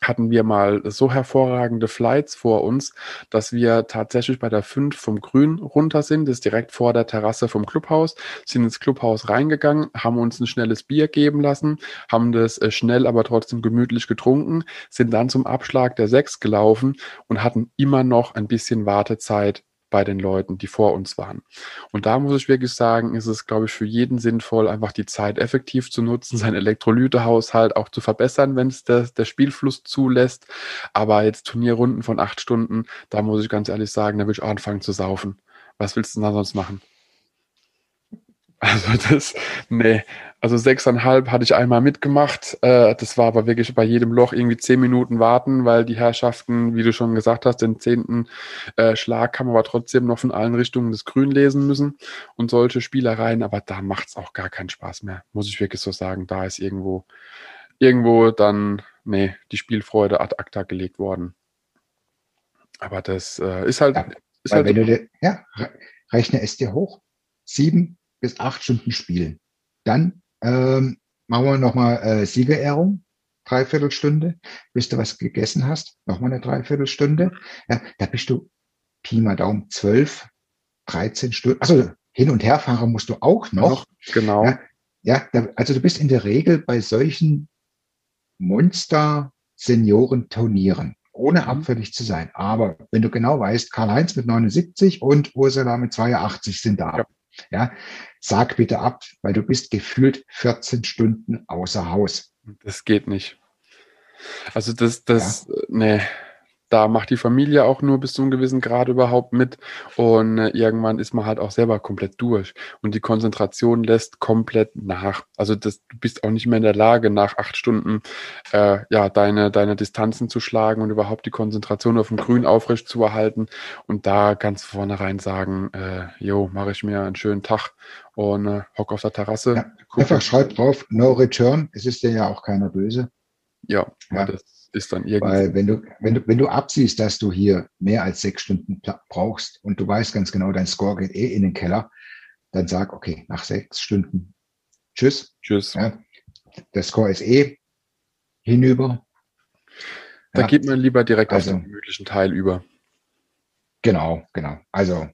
hatten wir mal so hervorragende Flights vor uns, dass wir tatsächlich bei der 5 vom Grün runter sind, das ist direkt vor der Terrasse vom Clubhaus, sind ins Clubhaus reingegangen, haben uns ein schnelles Bier geben lassen, haben das äh, schnell, aber trotzdem gemütlich getrunken, sind dann zum Abschlag der 6 gelaufen und hatten immer noch ein bisschen Wartezeit bei den Leuten, die vor uns waren. Und da muss ich wirklich sagen, ist es, glaube ich, für jeden sinnvoll, einfach die Zeit effektiv zu nutzen, seinen Elektrolytehaushalt auch zu verbessern, wenn es der, der Spielfluss zulässt. Aber jetzt Turnierrunden von acht Stunden, da muss ich ganz ehrlich sagen, da will ich auch anfangen zu saufen. Was willst du denn da sonst machen? Also das, nee, also sechseinhalb hatte ich einmal mitgemacht. Äh, das war aber wirklich bei jedem Loch irgendwie zehn Minuten warten, weil die Herrschaften, wie du schon gesagt hast, den zehnten äh, Schlag kann man aber trotzdem noch von allen Richtungen das Grün lesen müssen und solche Spielereien. Aber da macht es auch gar keinen Spaß mehr, muss ich wirklich so sagen. Da ist irgendwo, irgendwo dann, nee, die Spielfreude ad acta gelegt worden. Aber das äh, ist halt. Ja, ist halt wenn du dir, ja, rechne es dir hoch. Sieben bis acht Stunden spielen. Dann ähm, machen wir nochmal äh, Siegerehrung, Dreiviertelstunde, bis du was gegessen hast, nochmal eine Dreiviertelstunde. Ja, da bist du Pi mal Daumen zwölf, 13 Stunden. Also hin und her fahren musst du auch noch. Genau. Ja, ja da, also du bist in der Regel bei solchen Monster-Senioren-Turnieren, ohne mhm. abfällig zu sein. Aber wenn du genau weißt, Karl-Heinz mit 79 und Ursula mit 82 sind da. Ja. Ja, sag bitte ab, weil du bist gefühlt 14 Stunden außer Haus. Das geht nicht. Also das, das, ja. nee, da macht die Familie auch nur bis zu einem gewissen Grad überhaupt mit und äh, irgendwann ist man halt auch selber komplett durch und die Konzentration lässt komplett nach. Also das, du bist auch nicht mehr in der Lage, nach acht Stunden äh, ja deine, deine Distanzen zu schlagen und überhaupt die Konzentration auf dem Grün aufrecht zu erhalten und da ganz vornherein sagen, äh, jo, mache ich mir einen schönen Tag und äh, hock auf der Terrasse. Ja, einfach schreib drauf, no return, es ist dir ja auch keiner böse. Ja, ja. das ist dann irgendwie. Weil wenn du, wenn du, wenn du absiehst, dass du hier mehr als sechs Stunden brauchst und du weißt ganz genau, dein Score geht eh in den Keller, dann sag, okay, nach sechs Stunden, tschüss. Tschüss. Ja, der Score ist eh hinüber. Da ja, geht man lieber direkt also, auf den gemütlichen Teil über. Genau, genau. Also.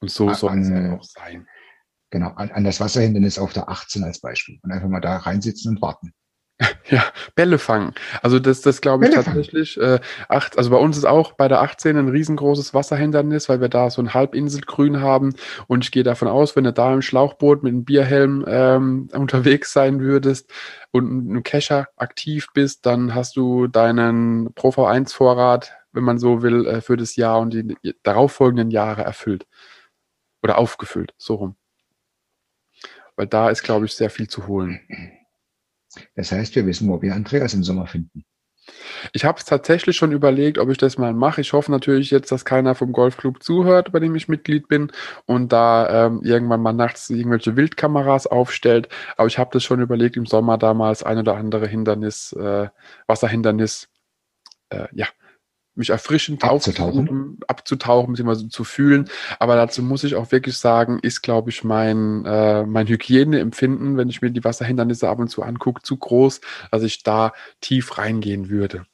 Und so soll es auch sein. Genau, an, an das Wasserhindernis auf der 18 als Beispiel. Und einfach mal da reinsitzen und warten. Ja, Bälle fangen. Also das, das glaube ich Bälle tatsächlich. Äh, acht, also bei uns ist auch bei der 18 ein riesengroßes Wasserhindernis, weil wir da so ein Halbinselgrün haben. Und ich gehe davon aus, wenn du da im Schlauchboot mit einem Bierhelm ähm, unterwegs sein würdest und einem Kescher aktiv bist, dann hast du deinen Pro V1-Vorrat, wenn man so will, äh, für das Jahr und die darauffolgenden Jahre erfüllt. Oder aufgefüllt, so rum. Weil da ist, glaube ich, sehr viel zu holen. Das heißt, wir wissen, wo wir Andreas im Sommer finden. Ich habe es tatsächlich schon überlegt, ob ich das mal mache. Ich hoffe natürlich jetzt, dass keiner vom Golfclub zuhört, bei dem ich Mitglied bin und da ähm, irgendwann mal nachts irgendwelche Wildkameras aufstellt. Aber ich habe das schon überlegt, im Sommer damals ein oder andere Hindernis, äh, Wasserhindernis, äh, ja, mich erfrischend abzutauchen, abzutauchen, beziehungsweise zu fühlen. Aber dazu muss ich auch wirklich sagen, ist, glaube ich, mein, äh, mein Hygieneempfinden, wenn ich mir die Wasserhindernisse ab und zu angucke, zu groß, dass ich da tief reingehen würde.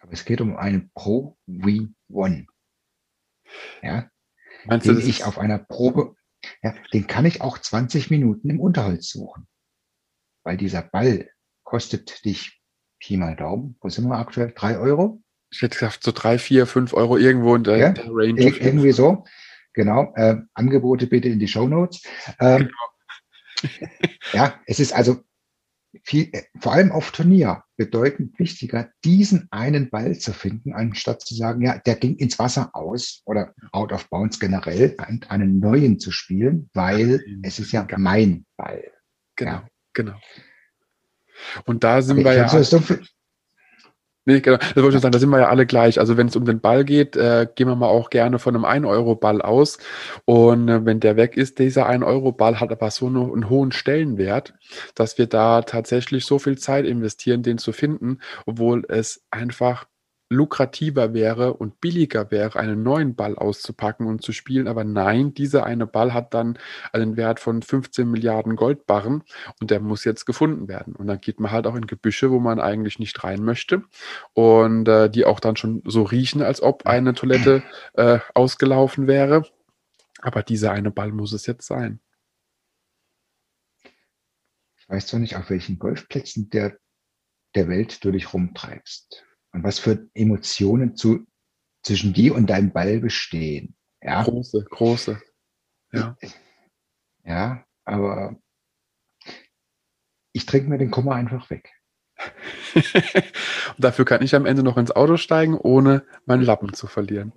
Aber es geht um einen Pro V1. Ja. Meinst den du, ich auf einer Probe, ja, den kann ich auch 20 Minuten im Unterholz suchen. Weil dieser Ball kostet dich Pi mal Daumen, wo sind wir aktuell? Drei Euro? Ich hätte gesagt, so drei, vier, fünf Euro irgendwo in der, ja, der Range. Ir irgendwie so. Genau. Äh, Angebote bitte in die Show Notes. Ähm, genau. ja, es ist also, viel, äh, vor allem auf Turnier bedeutend wichtiger, diesen einen Ball zu finden, anstatt zu sagen, ja, der ging ins Wasser aus oder out of bounds generell, einen neuen zu spielen, weil es ist ja mein Ball. Genau, ja. genau. Und da sind wir ja. Nee, genau. Das wollte ich sagen, da sind wir ja alle gleich. Also wenn es um den Ball geht, äh, gehen wir mal auch gerne von einem 1-Euro-Ball aus. Und äh, wenn der weg ist, dieser 1-Euro-Ball hat aber so eine, einen hohen Stellenwert, dass wir da tatsächlich so viel Zeit investieren, den zu finden, obwohl es einfach lukrativer wäre und billiger wäre, einen neuen Ball auszupacken und zu spielen. Aber nein, dieser eine Ball hat dann einen Wert von 15 Milliarden Goldbarren und der muss jetzt gefunden werden. Und dann geht man halt auch in Gebüsche, wo man eigentlich nicht rein möchte und äh, die auch dann schon so riechen, als ob eine Toilette äh, ausgelaufen wäre. Aber dieser eine Ball muss es jetzt sein. Ich weiß zwar nicht, auf welchen Golfplätzen der, der Welt du dich rumtreibst und was für Emotionen zu, zwischen dir und deinem Ball bestehen. Ja? Große, große. Ja. Ja, aber ich trinke mir den Kummer einfach weg. und dafür kann ich am Ende noch ins Auto steigen, ohne meinen Lappen zu verlieren.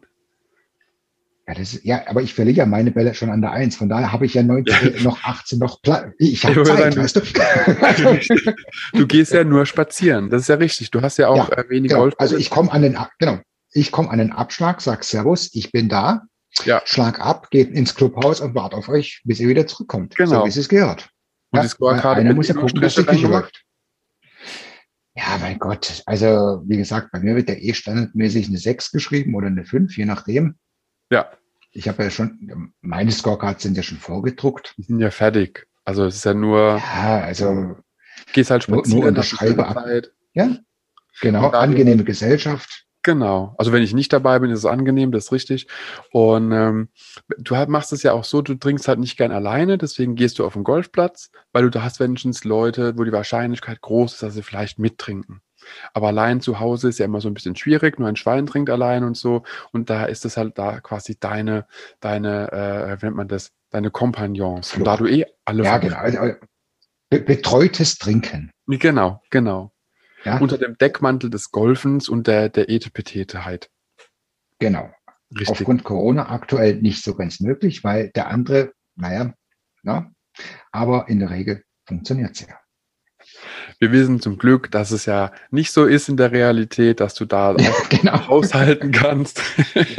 Ja, das ist, ja, aber ich verliere ja meine Bälle schon an der Eins. Von daher habe ich ja 19, noch 18, noch Platz. Ich habe Zeit, weißt du? du gehst ja nur spazieren. Das ist ja richtig. Du hast ja auch ja, äh, wenig genau. Golf. Also ich komme an den, genau, ich komme an den Abschlag, sag Servus, ich bin da. Ja. Schlag ab, geht ins Clubhaus und warte auf euch, bis ihr wieder zurückkommt. Genau. So wie es gehört. Und ja, die Scorekarte einer muss ja gucken, dass es läuft. Ja, mein Gott. Also, wie gesagt, bei mir wird ja eh standardmäßig eine 6 geschrieben oder eine 5, je nachdem. Ja. Ich habe ja schon, meine Scorecards sind ja schon vorgedruckt. Die sind ja fertig. Also es ist ja nur. Ja, also. Gehst halt spazieren. Nur, unterschreibe ab. Ja, genau. Angenehme Gesellschaft. Genau. Also wenn ich nicht dabei bin, ist es angenehm, das ist richtig. Und ähm, du halt machst es ja auch so, du trinkst halt nicht gern alleine, deswegen gehst du auf den Golfplatz, weil du da hast wenigstens Leute, wo die Wahrscheinlichkeit groß ist, dass sie vielleicht mittrinken. Aber allein zu Hause ist ja immer so ein bisschen schwierig, nur ein Schwein trinkt allein und so. Und da ist es halt da quasi deine, deine, äh, wie nennt man das, deine Kompagnons. Und da du eh alle. Ja, genau. Also, äh, betreutes Trinken. Genau, genau. Ja. Unter dem Deckmantel des Golfens und der, der Etepeteteheit. Genau. Richtig. Aufgrund Corona aktuell nicht so ganz möglich, weil der andere, naja, na, aber in der Regel funktioniert es ja. Wir wissen zum Glück, dass es ja nicht so ist in der Realität, dass du da auch genau. haushalten kannst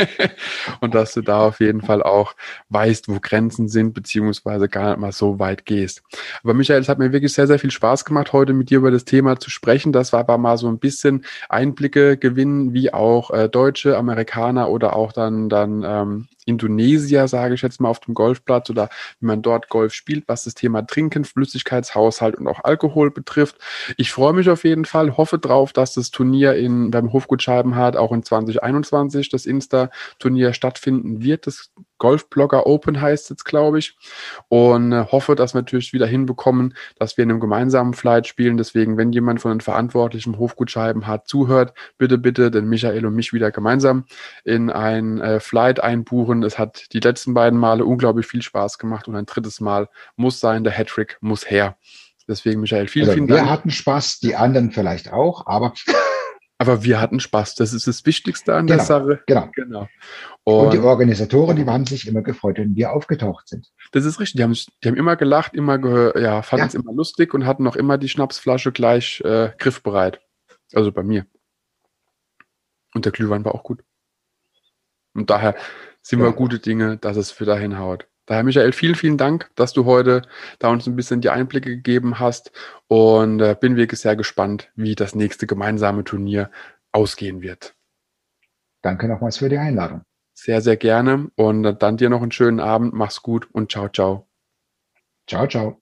und dass du da auf jeden Fall auch weißt, wo Grenzen sind, beziehungsweise gar nicht mal so weit gehst. Aber Michael, es hat mir wirklich sehr, sehr viel Spaß gemacht, heute mit dir über das Thema zu sprechen. Das war aber mal so ein bisschen Einblicke gewinnen, wie auch äh, Deutsche, Amerikaner oder auch dann, dann ähm, Indonesier, sage ich jetzt mal, auf dem Golfplatz oder wie man dort Golf spielt, was das Thema Trinken, Flüssigkeitshaushalt und auch Alkohol betrifft. Ich freue mich auf jeden Fall, hoffe drauf, dass das Turnier in, beim Hofgut Scheibenhardt auch in 2021, das Insta-Turnier stattfinden wird. Das Golfblogger Open heißt jetzt, glaube ich. Und äh, hoffe, dass wir natürlich wieder hinbekommen, dass wir in einem gemeinsamen Flight spielen. Deswegen, wenn jemand von den Verantwortlichen Hofgutscheiben hat zuhört, bitte, bitte den Michael und mich wieder gemeinsam in ein äh, Flight einbuchen. Es hat die letzten beiden Male unglaublich viel Spaß gemacht und ein drittes Mal muss sein, der Hattrick muss her. Deswegen, Michael, vielen, also vielen Dank. Wir hatten Spaß, die anderen vielleicht auch, aber aber wir hatten Spaß. Das ist das Wichtigste an genau, der Sache. Genau. genau. Und, und, die Organisatoren, die haben sich immer gefreut, wenn wir aufgetaucht sind. Das ist richtig. Die haben, die haben immer gelacht, immer ge ja, fanden ja. es immer lustig und hatten auch immer die Schnapsflasche gleich äh, griffbereit. Also bei mir. Und der Glühwein war auch gut. Und daher sind ja. wir gute Dinge, dass es für dahin haut. Daher, Michael, vielen, vielen Dank, dass du heute da uns ein bisschen die Einblicke gegeben hast und äh, bin wirklich sehr gespannt, wie das nächste gemeinsame Turnier ausgehen wird. Danke nochmals für die Einladung. Sehr, sehr gerne und dann dir noch einen schönen Abend. Mach's gut und ciao, ciao. Ciao, ciao.